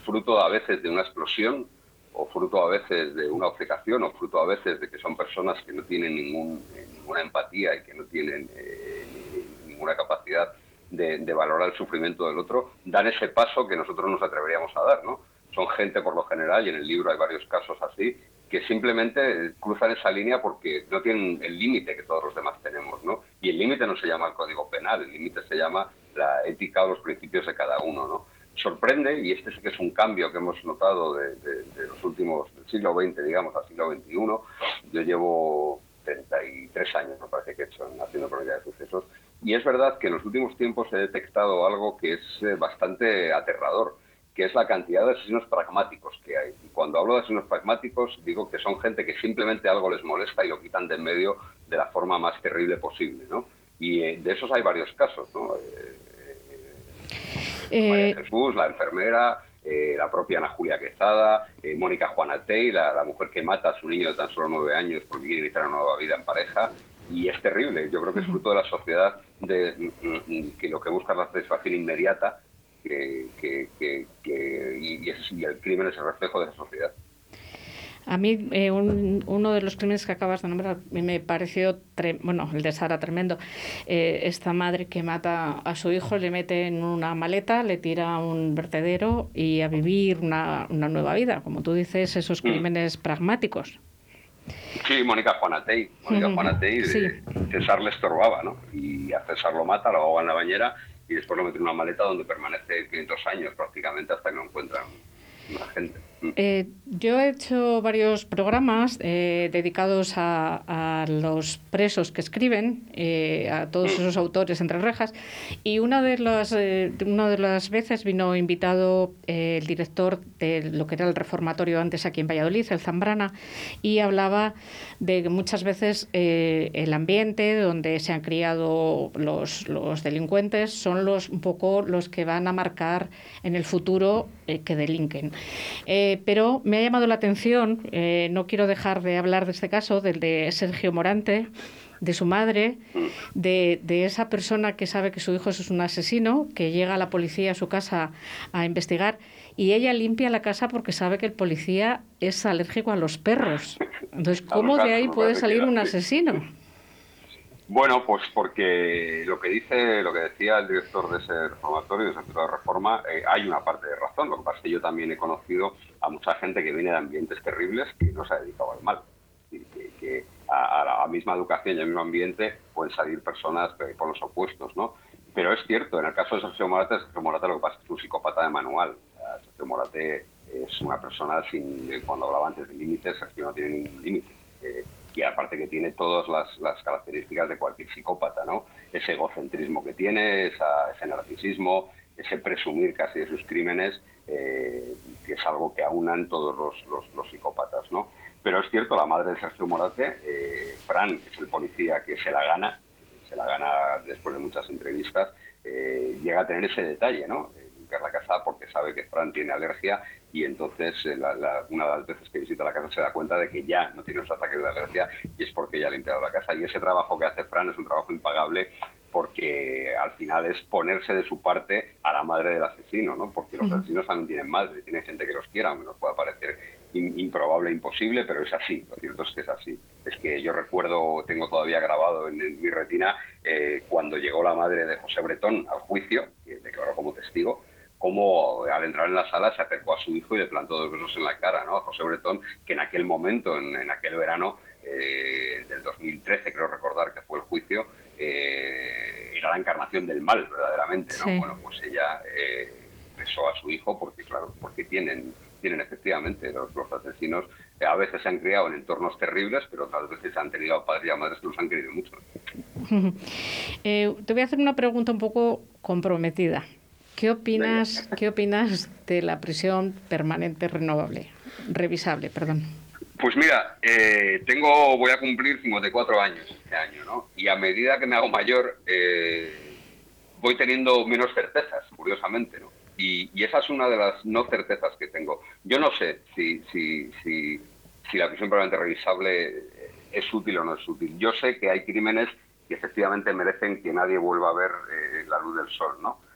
fruto a veces de una explosión, o fruto a veces de una obcecación, o fruto a veces de que son personas que no tienen ningún ninguna empatía y que no tienen eh, ninguna capacidad de, de, valorar el sufrimiento del otro, dan ese paso que nosotros nos atreveríamos a dar, ¿no? Son gente por lo general, y en el libro hay varios casos así, que simplemente cruzan esa línea porque no tienen el límite que todos los demás tenemos, ¿no? Y el límite no se llama el código penal, el límite se llama la ética o los principios de cada uno, ¿no? Sorprende, y este sí que es un cambio que hemos notado de, de, de los últimos, del siglo XX, digamos, al siglo XXI. Yo llevo 33 años, me parece que he hecho en haciendo probabilidad de sucesos. Y es verdad que en los últimos tiempos he detectado algo que es eh, bastante aterrador, que es la cantidad de asesinos pragmáticos que hay. Y cuando hablo de asesinos pragmáticos, digo que son gente que simplemente algo les molesta y lo quitan de en medio de la forma más terrible posible, ¿no? Y eh, de esos hay varios casos, ¿no? Eh, María Jesús, la enfermera, eh, la propia Ana Julia Quezada, eh, Mónica Juanatey, la, la mujer que mata a su niño de tan solo nueve años porque quiere iniciar una nueva vida en pareja. Y es terrible. Yo creo que es fruto de la sociedad de, mm, mm, que lo que busca es la satisfacción inmediata que, que- que- que- y, y es- y el crimen es el reflejo de esa sociedad. A mí eh, un- uno de los crímenes que acabas de nombrar me- pareció, tre- bueno, el de Sara tremendo. Eh, esta madre que mata a su hijo, le mete en una maleta, le tira a un vertedero y a vivir una, una nueva vida. Como tú dices, esos Mm. crímenes pragmáticos. Sí, Mónica Juanatey. Mónica Juanatey, de- sí. César le estorbaba, ¿no? Y a César lo mata, lo ahoga en la bañera y después lo mete en una maleta donde permanece 500 años prácticamente hasta que lo encuentran la gente. Eh, yo he hecho varios programas eh, dedicados a, a los presos que escriben, eh, a todos esos autores entre rejas, y una de las, eh, una de las veces vino invitado eh, el director de lo que era el reformatorio antes aquí en Valladolid, el Zambrana, y hablaba de que muchas veces eh, el ambiente donde se han criado los, los delincuentes son los un poco los que van a marcar en el futuro que delinquen. Eh, pero me ha llamado la atención, eh, no quiero dejar de hablar de este caso, del de Sergio Morante, de su madre, de, de esa persona que sabe que su hijo es un asesino, que llega a la policía a su casa a investigar y ella limpia la casa porque sabe que el policía es alérgico a los perros. Entonces, ¿cómo de ahí puede salir un asesino? Bueno, pues porque lo que dice, lo que decía el director de ese reformatorio, de ese centro de reforma, eh, hay una parte de razón. Lo que pasa es que yo también he conocido a mucha gente que viene de ambientes terribles que no se ha dedicado al mal. Y que, que a, la misma educación y al mismo ambiente pueden salir personas por los opuestos, ¿no? Pero es cierto, en el caso de Sergio Morate, Sergio Morate lo que pasa es que es un psicópata de manual. Sergio Morate es una persona sin, eh, cuando hablaba antes de límites, Sergio no tiene ningún límite. Eh, y aparte que tiene todas las, características de cualquier psicópata, ¿no? Ese egocentrismo que tiene, ese narcisismo, ese presumir casi de sus crímenes, eh, que es algo que aunan todos los, los- psicópatas, ¿no? Pero es cierto, la madre de Sergio Morate, eh, Fran, que es el policía que se la gana, se la gana después de muchas entrevistas, eh, llega a tener ese detalle, ¿no? Limpiar la casa porque sabe que Fran tiene alergia y entonces eh, la- la- una de las veces que visita la casa se da cuenta de que ya no tiene los ataques de alergia y es porque ya ha limpiado la casa. Y ese trabajo que hace Fran es un trabajo impagable porque al final es ponerse de su parte a la madre del asesino, ¿no? Porque los asesinos también tienen madre, tienen gente que los quiera, aunque nos pueda parecer in- improbable, imposible, pero es así, lo cierto es que es así. Es que yo recuerdo, tengo todavía grabado en, en mi retina, eh, cuando llegó la madre de José Bretón al juicio, que declaró como testigo, cómo al entrar en la sala se acercó a su hijo y le plantó dos besos en la cara, ¿no? A José Bretón, que en aquel momento, en, en aquel verano eh, del 2013, creo recordar que fue el juicio, eh, era la encarnación del mal, verdaderamente, ¿no? Sí. Bueno, pues ella eh, besó a su hijo porque, claro, porque tienen, tienen efectivamente los, los asesinos, eh, a veces se han criado en entornos terribles, pero otras veces han tenido a padres y a madres que los han querido mucho. Eh, te voy a hacer una pregunta un poco comprometida. ¿Qué opinas, ¿Qué opinas de la prisión permanente renovable? Revisable, perdón. Pues mira, eh, tengo, voy a cumplir 54 años este año, ¿no? Y a medida que me hago mayor, eh, voy teniendo menos certezas, curiosamente, ¿no? Y, esa es una de las no certezas que tengo. Yo no sé si, si, si, la prisión permanente revisable es útil o no es útil. Yo sé que hay crímenes que efectivamente merecen que nadie vuelva a ver eh, la luz del sol, ¿no?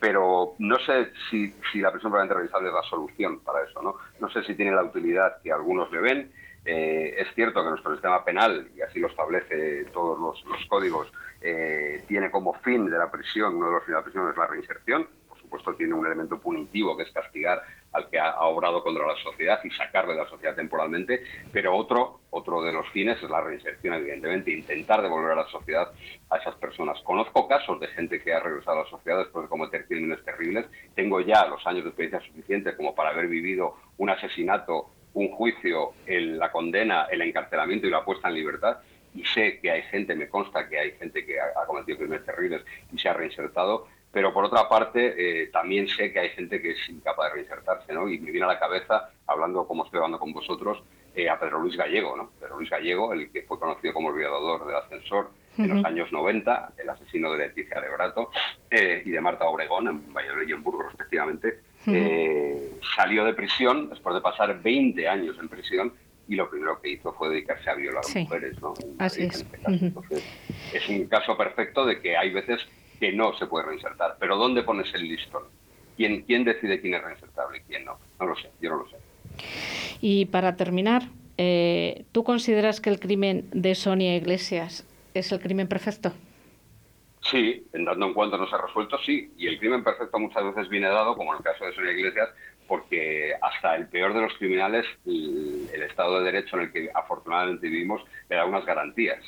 Pero no sé si, si la prisión permanente revisable es la solución para eso, ¿no? No sé si tiene la utilidad que algunos le ven. Eh, es cierto que nuestro sistema penal, y así lo establece todos los, los códigos, eh, tiene como fin de la prisión, uno de los fines de la prisión es la reinserción. Supuesto, tiene un elemento punitivo que es castigar al que ha, obrado contra la sociedad y sacarle de la sociedad temporalmente, pero otro, otro de los fines es la reinserción, evidentemente, intentar devolver a la sociedad a esas personas. Conozco casos de gente que ha regresado a la sociedad después de cometer crímenes terribles. Tengo ya los años de experiencia suficientes como para haber vivido un asesinato, un juicio, la condena, el encarcelamiento y la puesta en libertad. Y sé que hay gente, me consta que hay gente que ha cometido crímenes terribles y se ha reinsertado. Pero por otra parte, eh, también sé que hay gente que es incapaz de reinsertarse, ¿no? Y me viene a la cabeza, hablando como estoy hablando con vosotros, eh, a Pedro Luis Gallego, ¿no? Pedro Luis Gallego, el que fue conocido como el violador del ascensor en los años 90, el asesino de Leticia de Brato eh, y de Marta Obregón, en Valladolid y en Burgos respectivamente, eh, salió de prisión después de pasar 20 años en prisión y lo primero que hizo fue dedicarse a violar Sí. mujeres. ¿no? Así es. este. Entonces, es un caso perfecto de que hay veces que no se puede reinsertar. Pero ¿dónde pones el listón? ¿Quién, quién decide quién es reinsertable y quién no? No lo sé, yo no lo sé. Y para terminar, eh, ¿tú consideras que el crimen de Sonia Iglesias es el crimen perfecto? Sí, en dando en cuanto no se ha resuelto, sí. Y el crimen perfecto muchas veces viene dado, como en el caso de Sonia Iglesias, porque hasta el peor de los criminales, el, el Estado de Derecho en el que afortunadamente vivimos, le da unas garantías.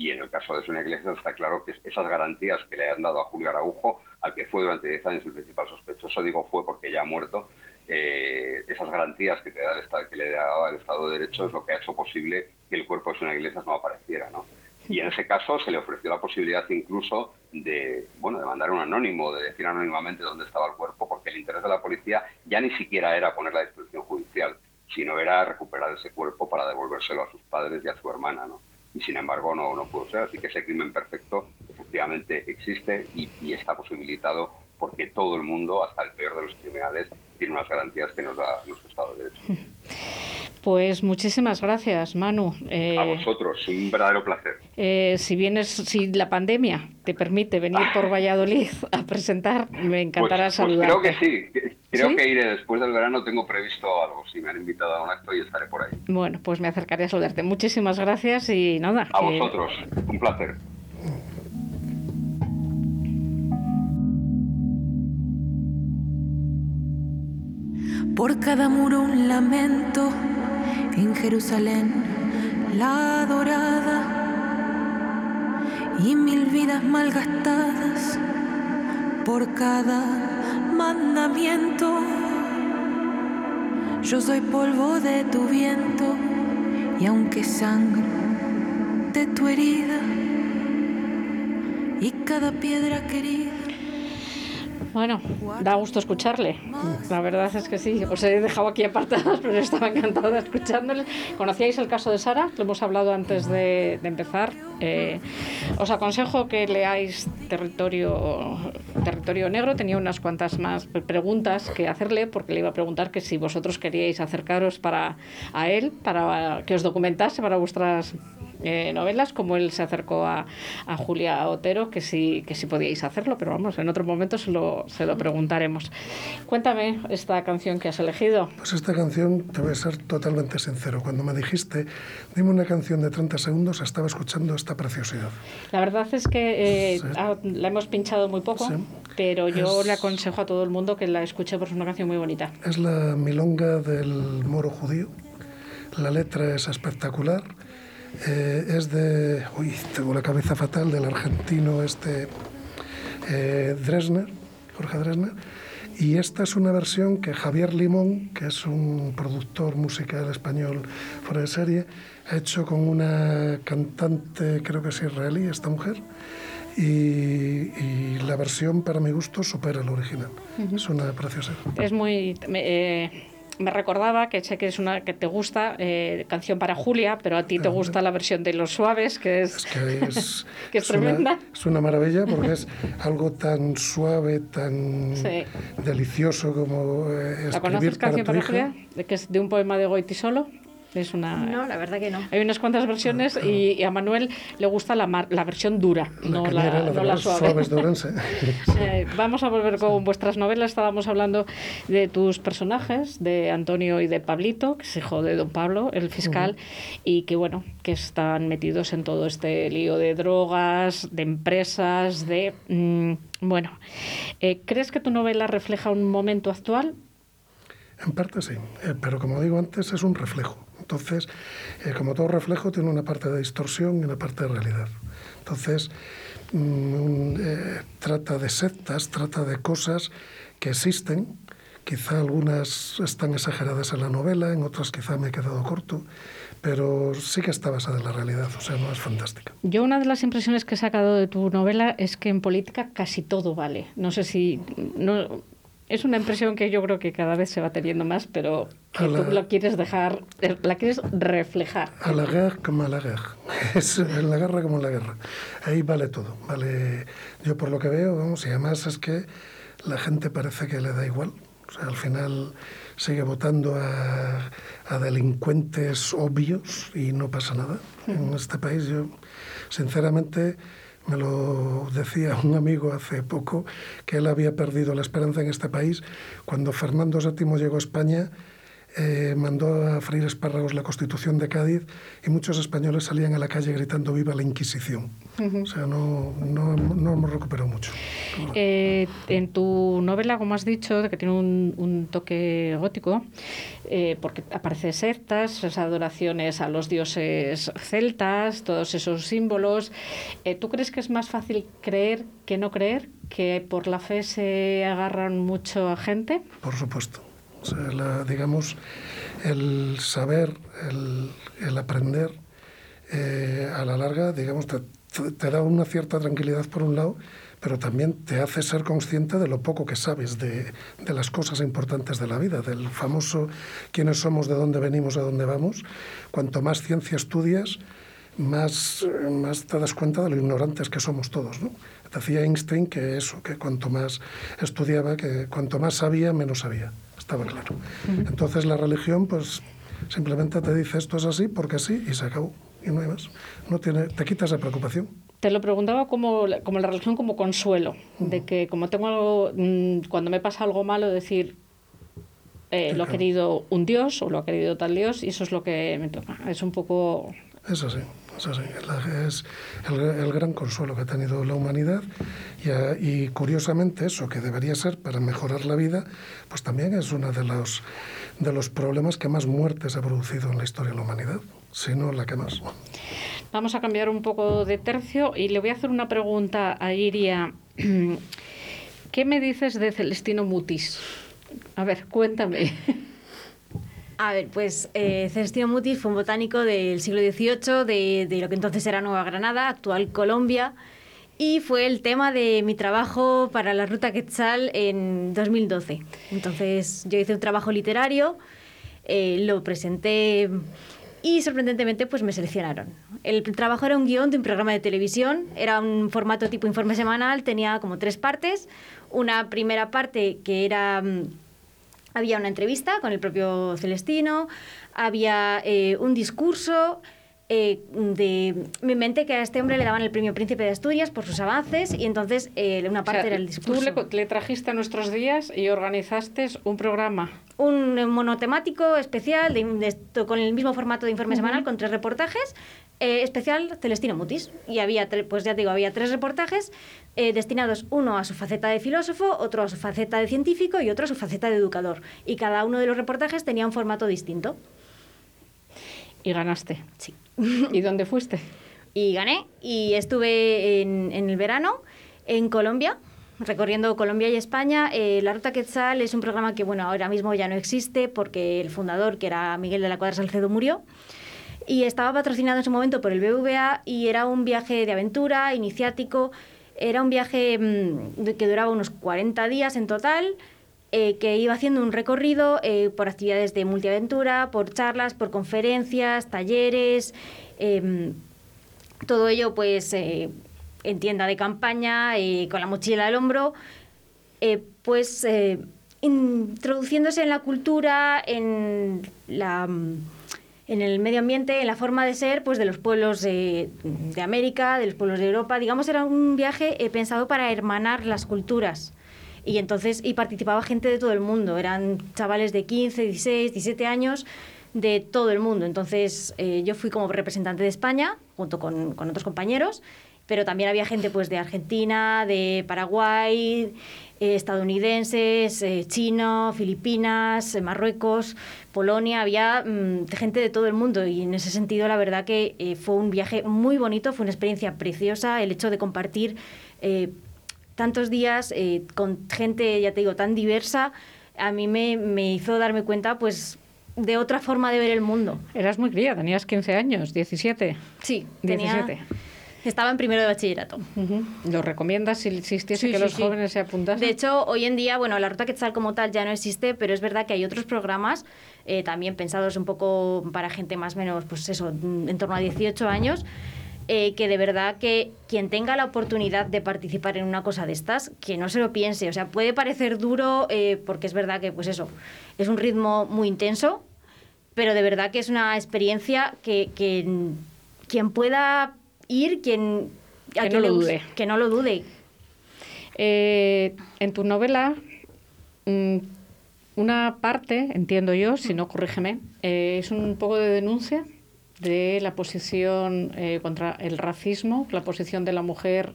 Y en el caso de Sonia Iglesias está claro que esas garantías que le han dado a Julio Araujo, al que fue durante 10 años el principal sospechoso, digo fue porque ya ha muerto, eh, esas garantías que, te da el Estado, que le daba el Estado de Derecho es lo que ha hecho posible que el cuerpo de Sonia Iglesias no apareciera, ¿no? Y en ese caso se le ofreció la posibilidad incluso de, bueno, de mandar un anónimo, de decir anónimamente dónde estaba el cuerpo, porque el interés de la policía ya ni siquiera era ponerla a disposición judicial, sino era recuperar ese cuerpo para devolvérselo a sus padres y a su hermana, ¿no? Y sin embargo no, no pudo ser, así que ese crimen perfecto efectivamente existe y, y está posibilitado porque todo el mundo, hasta el peor de los criminales, tiene unas garantías que nos da nuestro Estado de Derecho. Pues muchísimas gracias, Manu. Eh, A vosotros, un verdadero placer. eh, si vienes, si la pandemia te permite venir por Valladolid a presentar, me encantará Pues, pues saludarte. creo que sí. Creo ¿Sí? que iré después del verano. Tengo previsto algo. Si me han invitado a un acto y estaré por ahí. Bueno, pues me acercaré a saludarte. Muchísimas gracias y nada. A que- vosotros. Un placer. Por cada muro un lamento, en Jerusalén la dorada y mil vidas malgastadas por cada mandamiento. Yo soy polvo de tu viento y aunque sangro de tu herida y cada piedra querida. Bueno, da gusto escucharle. La verdad es que sí. Os he dejado aquí apartados, pero estaba encantada escuchándoles. ¿Conocíais el caso de Sara? Lo hemos hablado antes de, de empezar. Eh, os aconsejo que leáis Territorio, Territorio Negro. Tenía unas cuantas más preguntas que hacerle, porque le iba a preguntar que si vosotros queríais acercaros para a él, para que os documentase para vuestras eh, novelas, como él se acercó a, a Julia Otero, que sí, que sí podíais hacerlo, pero vamos, en otro momento se lo, se lo preguntaremos. Cuéntame esta canción que has elegido. Pues esta canción, te voy a ser totalmente sincero, cuando me dijiste, dime una canción de 30 segundos, estaba escuchando esta preciosidad. La verdad es que eh, Sí. ah, la hemos pinchado muy poco, Sí. pero yo Es- le aconsejo a todo el mundo que la escuche porque es una canción muy bonita. Es la milonga del moro judío, la letra es espectacular, eh, es de, uy, tengo la cabeza fatal, del argentino este eh, Dresner, Jorge Dresner, y esta es una versión que Javier Limón, que es un productor musical español fuera de serie, ha hecho con una cantante, creo que es israelí, esta mujer, y, y la versión para mi gusto supera la original. Es una preciosidad. Es muy... Eh, me recordaba que sé que es una que te gusta eh, canción para Julia, pero a ti te gusta la versión de Los Suaves, que es, que es, que es es una- tremenda. es una maravilla porque es algo tan suave, tan Sí. delicioso como eh, ¿La conoces para canción para. Julia? Que es de un poema de Goiti solo. Es una... No, la verdad que no. Hay unas cuantas versiones y, y a Manuel le gusta la, mar- la versión dura, no que la, no la suave. suaves de Orense. Eh, vamos a volver con vuestras novelas. Estábamos hablando de tus personajes, de Antonio y de Pablito, que es hijo de don Pablo, el fiscal, y que bueno, que están metidos en todo este lío de drogas, de empresas, de mm, bueno. Eh, ¿Crees que tu novela refleja un momento actual? En parte sí, eh, pero como digo antes, es un reflejo. Entonces, eh, como todo reflejo, tiene una parte de distorsión y una parte de realidad. Entonces, mm, eh, trata de sectas, trata de cosas que existen. Quizá algunas están exageradas en la novela, en otras quizá me he quedado corto, pero sí que está basada en la realidad, o sea, no es fantástica. Yo una de las impresiones que he sacado de tu novela es que en política casi todo vale. No sé si... No, es una impresión que yo creo que cada vez se va teniendo más, pero que la- tú lo quieres dejar, eh, la quieres reflejar. A la guerra como a la guerra. es la guerra como la guerra. Ahí vale todo. Vale, yo por lo que veo, vamos, y además es que la gente parece que le da igual. O sea, al final sigue votando a, a delincuentes obvios y no pasa nada. En este país yo, sinceramente, me lo decía un amigo hace poco, que él había perdido la esperanza en este país cuando Fernando VII llegó a España eh, mandó a freír espárragos la Constitución de Cádiz y muchos españoles salían a la calle gritando viva la Inquisición. O sea, no, no, no hemos recuperado mucho. Eh, en tu novela, como has dicho, de que tiene un, un toque gótico, eh, porque aparecen sectas, esas adoraciones a los dioses celtas, todos esos símbolos. Eh, ¿Tú crees que es más fácil creer que no creer? ¿Que por la fe se agarran mucho a gente? Por supuesto. O sea, la- digamos, el saber, el, el aprender, eh, a la larga, digamos, te, te- da una cierta tranquilidad por un lado, pero también te hace ser consciente de lo poco que sabes de, de las cosas importantes de la vida, del famoso quiénes somos, de dónde venimos, a dónde vamos. Cuanto más ciencia estudias, más, más te das cuenta de lo ignorantes que somos todos. ¿no? Decía Einstein que eso, que cuanto más estudiaba, que cuanto más sabía, menos sabía. Estaba claro. Entonces la religión, pues simplemente te dice esto es así porque sí y se acabó. Y no hay más. No tiene, te quitas esa preocupación. Te lo preguntaba como, la- como la religión como consuelo, de que como tengo algo, mm, cuando me pasa algo malo, decir, eh, lo ha querido un dios o lo ha querido tal dios y eso es lo que me toca. Es un poco... Es así, es así. La- Es el, el gran consuelo que ha tenido la humanidad y, a- y curiosamente eso que debería ser para mejorar la vida, pues también es uno de los, de los problemas que más muertes ha producido en la historia de la humanidad, si no la que más. Vamos a cambiar un poco de tercio y le voy a hacer una pregunta a Iria. ¿Qué me dices de Celestino Mutis? A ver, cuéntame. A ver, pues eh, Celestino Mutis fue un botánico del siglo XVIII, de, de lo que entonces era Nueva Granada, actual Colombia, y fue el tema de mi trabajo para la Ruta Quetzal en 2012. Entonces yo hice un trabajo literario, eh, lo presenté y sorprendentemente pues me seleccionaron. El trabajo era un guion de un programa de televisión, era un formato tipo informe semanal, tenía como tres partes. Una primera parte que era... mm, había una entrevista con el propio Celestino, había eh, un discurso eh, de... Me inventé que a este hombre le daban el premio Príncipe de Asturias por sus avances y entonces eh, una parte O sea, era el discurso. Tú le, le trajiste a nuestros días y organizaste un programa. Un eh, monotemático especial de, de esto- con el mismo formato de informe Ujú. semanal con tres reportajes eh, especial Celestino Mutis y había pues ya te digo había tres reportajes eh, destinados uno a su faceta de filósofo otro a su faceta de científico y otro a su faceta de educador y cada uno de los reportajes tenía un formato distinto Y ganaste. Sí. ¿Y dónde fuiste? y gané y estuve en, el verano en Colombia recorriendo Colombia y España. Eh, la Ruta Quetzal es un programa que bueno ahora mismo ya no existe porque el fundador que era Miguel de la Cuadra Salcedo murió y estaba patrocinado en su momento por el BVA y era un viaje de aventura iniciático. Era un viaje mm, que duraba unos 40 días en total. Eh, que iba haciendo un recorrido eh, por actividades de multiaventura, por charlas, por conferencias, talleres, em, todo ello pues eh, en tienda de campaña, con la mochila al hombro, pues introduciéndose en la cultura, en la en el medio ambiente, en la forma de ser pues de los pueblos de, América, de los pueblos de Europa. Digamos, era un viaje pensado para hermanar las culturas. Y entonces, y participaba gente de todo el mundo. Eran chavales de 15, 16, 17 años de todo el mundo. Entonces, eh, yo fui como representante de España, junto con, con otros compañeros, pero también había gente pues de Argentina, de Paraguay, eh, estadounidenses, eh, chino, Filipinas, eh, Marruecos, Polonia, había mm, gente de todo el mundo y en ese sentido la verdad que fue un viaje muy bonito, fue una experiencia preciosa el hecho de compartir tantos días eh, con gente, ya te digo, tan diversa, a mí me, me hizo darme cuenta pues de otra forma de ver el mundo. Eras muy cría, tenías 15 años, 17. Sí, tenía 17. Estaba en primero de bachillerato. ¿Lo recomiendas si existiese Sí, que sí, los sí. jóvenes se apuntasen? De hecho, hoy en día, bueno, la ruta Quetzal como tal ya no existe, pero es verdad que hay otros programas eh, también pensados un poco para gente más o menos, pues eso, en torno a 18 años, eh, que de verdad que quien tenga la oportunidad de participar en una cosa de estas, que no se lo piense. O sea, puede parecer duro eh, porque es verdad que, pues eso, es un ritmo muy intenso, pero de verdad que es una experiencia que, que, quien pueda ir, quien... a Que quien no lo dude. Que no lo dude. Eh, en tu novela, mm, una parte, entiendo yo, si no corrígeme, eh, es un poco de denuncia de la posición eh, contra el racismo, la posición de la mujer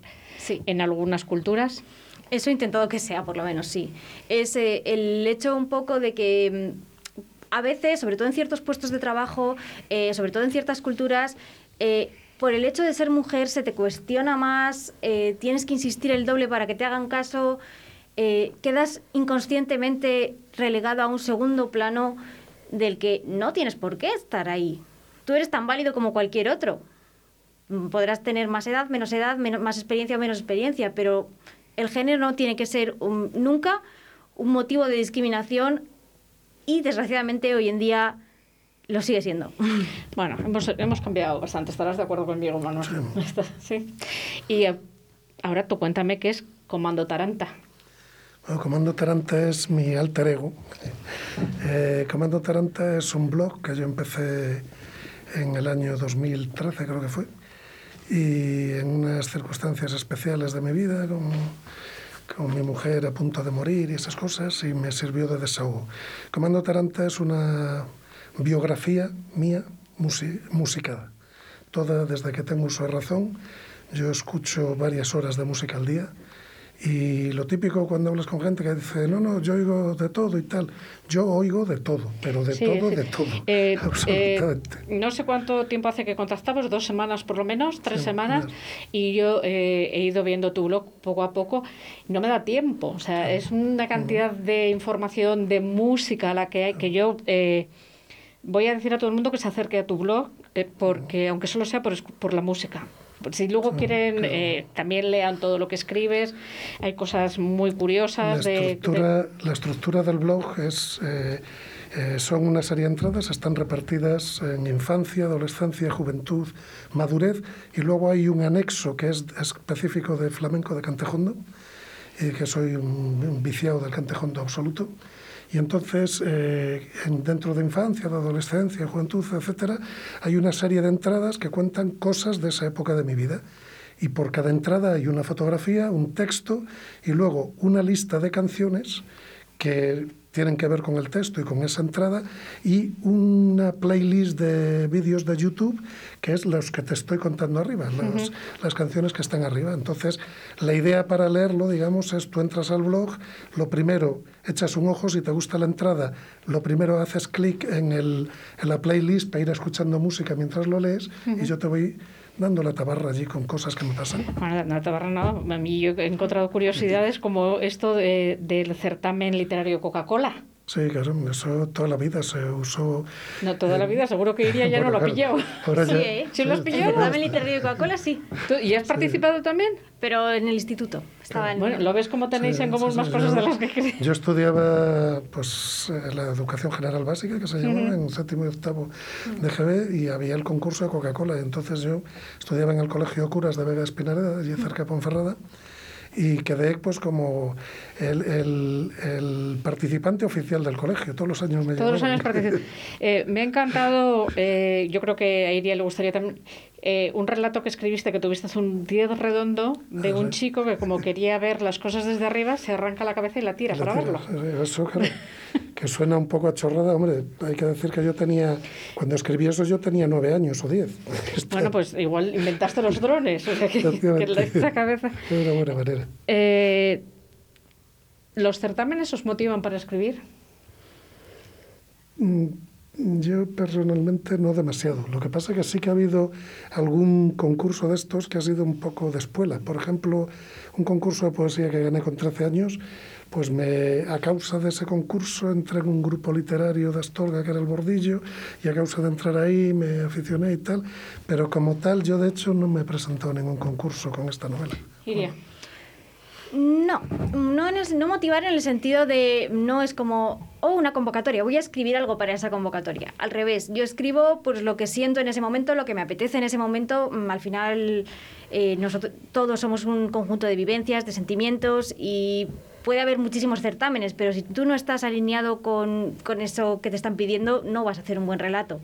en algunas culturas. Eso he intentado que sea, por lo menos, sí. Es eh, el hecho un poco de que mm, a veces, sobre todo en ciertos puestos de trabajo, eh, sobre todo en ciertas culturas, eh, por el hecho de ser mujer se te cuestiona más, tienes que insistir el doble para que te hagan caso, quedas inconscientemente relegado a un segundo plano del que no tienes por qué estar ahí. Tú eres tan válido como cualquier otro. Mm, Podrás tener más edad, menos edad, menos, más experiencia o menos experiencia, pero el género no tiene que ser un- nunca un motivo de discriminación y desgraciadamente hoy en día lo sigue siendo. Bueno, hemos, hemos cambiado bastante, estarás de acuerdo conmigo, Manuel. Sí. Y eh, ahora tú cuéntame qué es Comando Taranta. Bueno, Comando Taranta es mi alter ego. Eh, Comando Taranta es un blog que yo empecé en el año 2013, creo que fue, y en unas circunstancias especiales de mi vida, con, con mi mujer a punto de morir y esas cosas, y me sirvió de desahogo. Comando Taranta es una biografía mía musi- musicada. Toda desde que tengo uso de razón, yo escucho varias horas de música al día. Y lo típico cuando hablas con gente que dice, no, no, yo oigo de todo y tal. Yo oigo de todo, pero de Sí, todo, sí. de todo. Eh, absolutamente. eh, no sé cuánto tiempo hace que contactamos, dos semanas por lo menos, tres Sí, semanas, y yo eh, he ido viendo tu blog poco a poco. No me da tiempo, o sea, es una cantidad de información, de música la que hay, que yo eh, voy a decir a todo el mundo que se acerque a tu blog, eh, porque aunque solo sea por, por la música. Si luego quieren, eh, también lean todo lo que escribes. Hay cosas muy La curiosas. de- de- estructura, la estructura del blog es, eh, eh, son una serie de entradas, están repartidas en infancia, adolescencia, juventud, madurez, y luego hay un anexo que es específico de flamenco, de cantejondo, y que soy un, un viciado del cantejondo absoluto. Y entonces, eh, en- dentro de infancia, de adolescencia, juventud, etcétera, hay una serie de entradas que cuentan cosas de esa época de mi vida. Y por cada entrada hay una fotografía, un texto y luego una lista de canciones que tienen que ver con el texto y con esa entrada y una playlist de vídeos de YouTube que es los que te estoy contando arriba, las, Ujú. las canciones que están arriba. Entonces, la idea para leerlo, digamos, es tú entras al blog, lo primero echas un ojo, si te gusta la entrada, lo primero haces clic en, el, en la playlist para ir escuchando música mientras lo lees Ujú. y yo te voy dando la tabarra allí con cosas que me pasan. Bueno, no, tabarra no. A mí yo he encontrado curiosidades como esto de- del certamen literario Coca-Cola. Sí, claro, eso toda la vida se usó. No, toda la vida, seguro que iría ya no lo pillado. ahora Sí, ya- ¿eh? ¿Sí lo has El pillado? certamen literario de Coca-Cola, sí. ¿Tú- ¿Y has participado también? Pero en el instituto. Estaba en... Bueno, ¿lo ves como tenéis Sí, en común sí, más sí, cosas yo- de las que crees? Yo estudiaba pues eh, la educación general básica, que se llamaba, Ujú. en séptimo y octavo de GB, y había el concurso de Coca-Cola. Entonces yo estudiaba en el Colegio Curas de Vega Espinareda, allí cerca de Ponferrada, y quedé pues como el, el- el participante oficial del colegio. Todos los años me Todos los años. Eh, me ha encantado, eh, yo creo que a Iria le gustaría también, eh, un relato que escribiste que tuviste hace un 10 redondo de un chico que como quería ver las cosas desde arriba, se arranca la cabeza y la tira para verlo. Eso, claro, que suena un poco a chorrada, hombre. Hay que decir que yo tenía, cuando escribí eso, yo tenía nueve años o diez. Bueno, pues igual inventaste los drones, o sea que, que la- esa cabeza. De una buena manera. Eh, ¿Los certámenes os motivan para escribir? Mm, Yo personalmente no demasiado. Lo que pasa es que sí que ha habido algún concurso de estos que ha sido un poco de espuela. Por ejemplo, un concurso de poesía que gané con 13 años, pues me, a causa de ese concurso entré en un grupo literario de Astorga que era el Bordillo y a causa de entrar ahí me aficioné y tal. Pero como tal, yo de hecho no me he presentado a ningún concurso con esta novela. Iria. No, no, en el- no motivar en el sentido de no es como, oh, una convocatoria, voy a escribir algo para esa convocatoria. Al revés, yo escribo pues lo que siento en ese momento, lo que me apetece en ese momento. Mm, Al final, eh, nosotros todos somos un conjunto de vivencias, de sentimientos y puede haber muchísimos certámenes, pero si tú no estás alineado con, con eso que te están pidiendo, no vas a hacer un buen relato.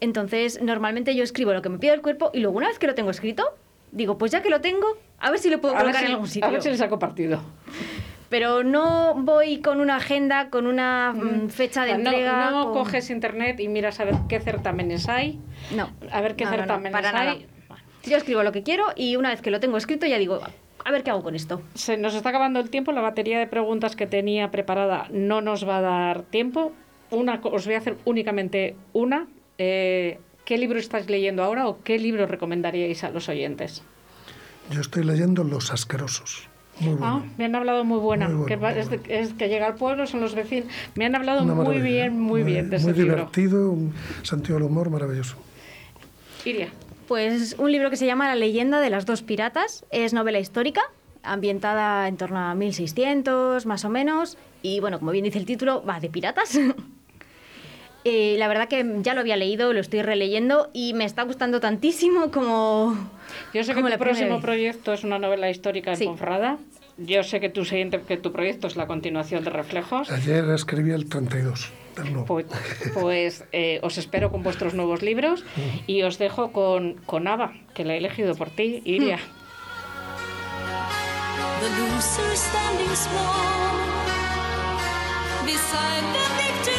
Entonces, normalmente yo escribo lo que me pide el cuerpo y luego una vez que lo tengo escrito, digo, pues ya que lo tengo, a ver si lo puedo A colocar si, en algún sitio. a ver si le saco partido. Pero no voy con una agenda, con una mm, fecha de no- entrega. No, con- coges internet y miras a ver qué certámenes hay. No. A ver qué No, no, no, certámenes para nada. hay. Yo escribo lo que quiero y una vez que lo tengo escrito ya digo, a ver qué hago con esto. Se nos está acabando el tiempo, la batería de preguntas que tenía preparada no nos va a dar tiempo. Una, os voy a hacer únicamente una. Eh, ¿Qué libro estáis leyendo ahora o qué libro recomendaríais a los oyentes? Yo estoy leyendo Los Asquerosos. Muy. Ah, me han hablado muy buena. Muy que va- muy es, de- es que llega al pueblo, son los vecinos. Me han hablado Una muy bien, muy, bien de Muy ese libro. divertido, un sentido del humor maravilloso. Iria. Pues un libro que se llama La leyenda de las dos piratas. Es novela histórica, ambientada en torno a 1600 más o menos. Y bueno, como bien dice el título, va de piratas. Eh, la verdad que ya lo había leído, lo estoy releyendo y me está gustando tantísimo como... Yo sé que como tu próximo proyecto es una novela histórica Sí. Ponferrada. Yo sé que tu siguiente, que tu proyecto es la continuación de Reflejos. Ayer escribí el 32 del nuevo. Pues, pues, eh, os espero con vuestros nuevos libros y os dejo con, con Ava, que la he elegido por ti, Iria. The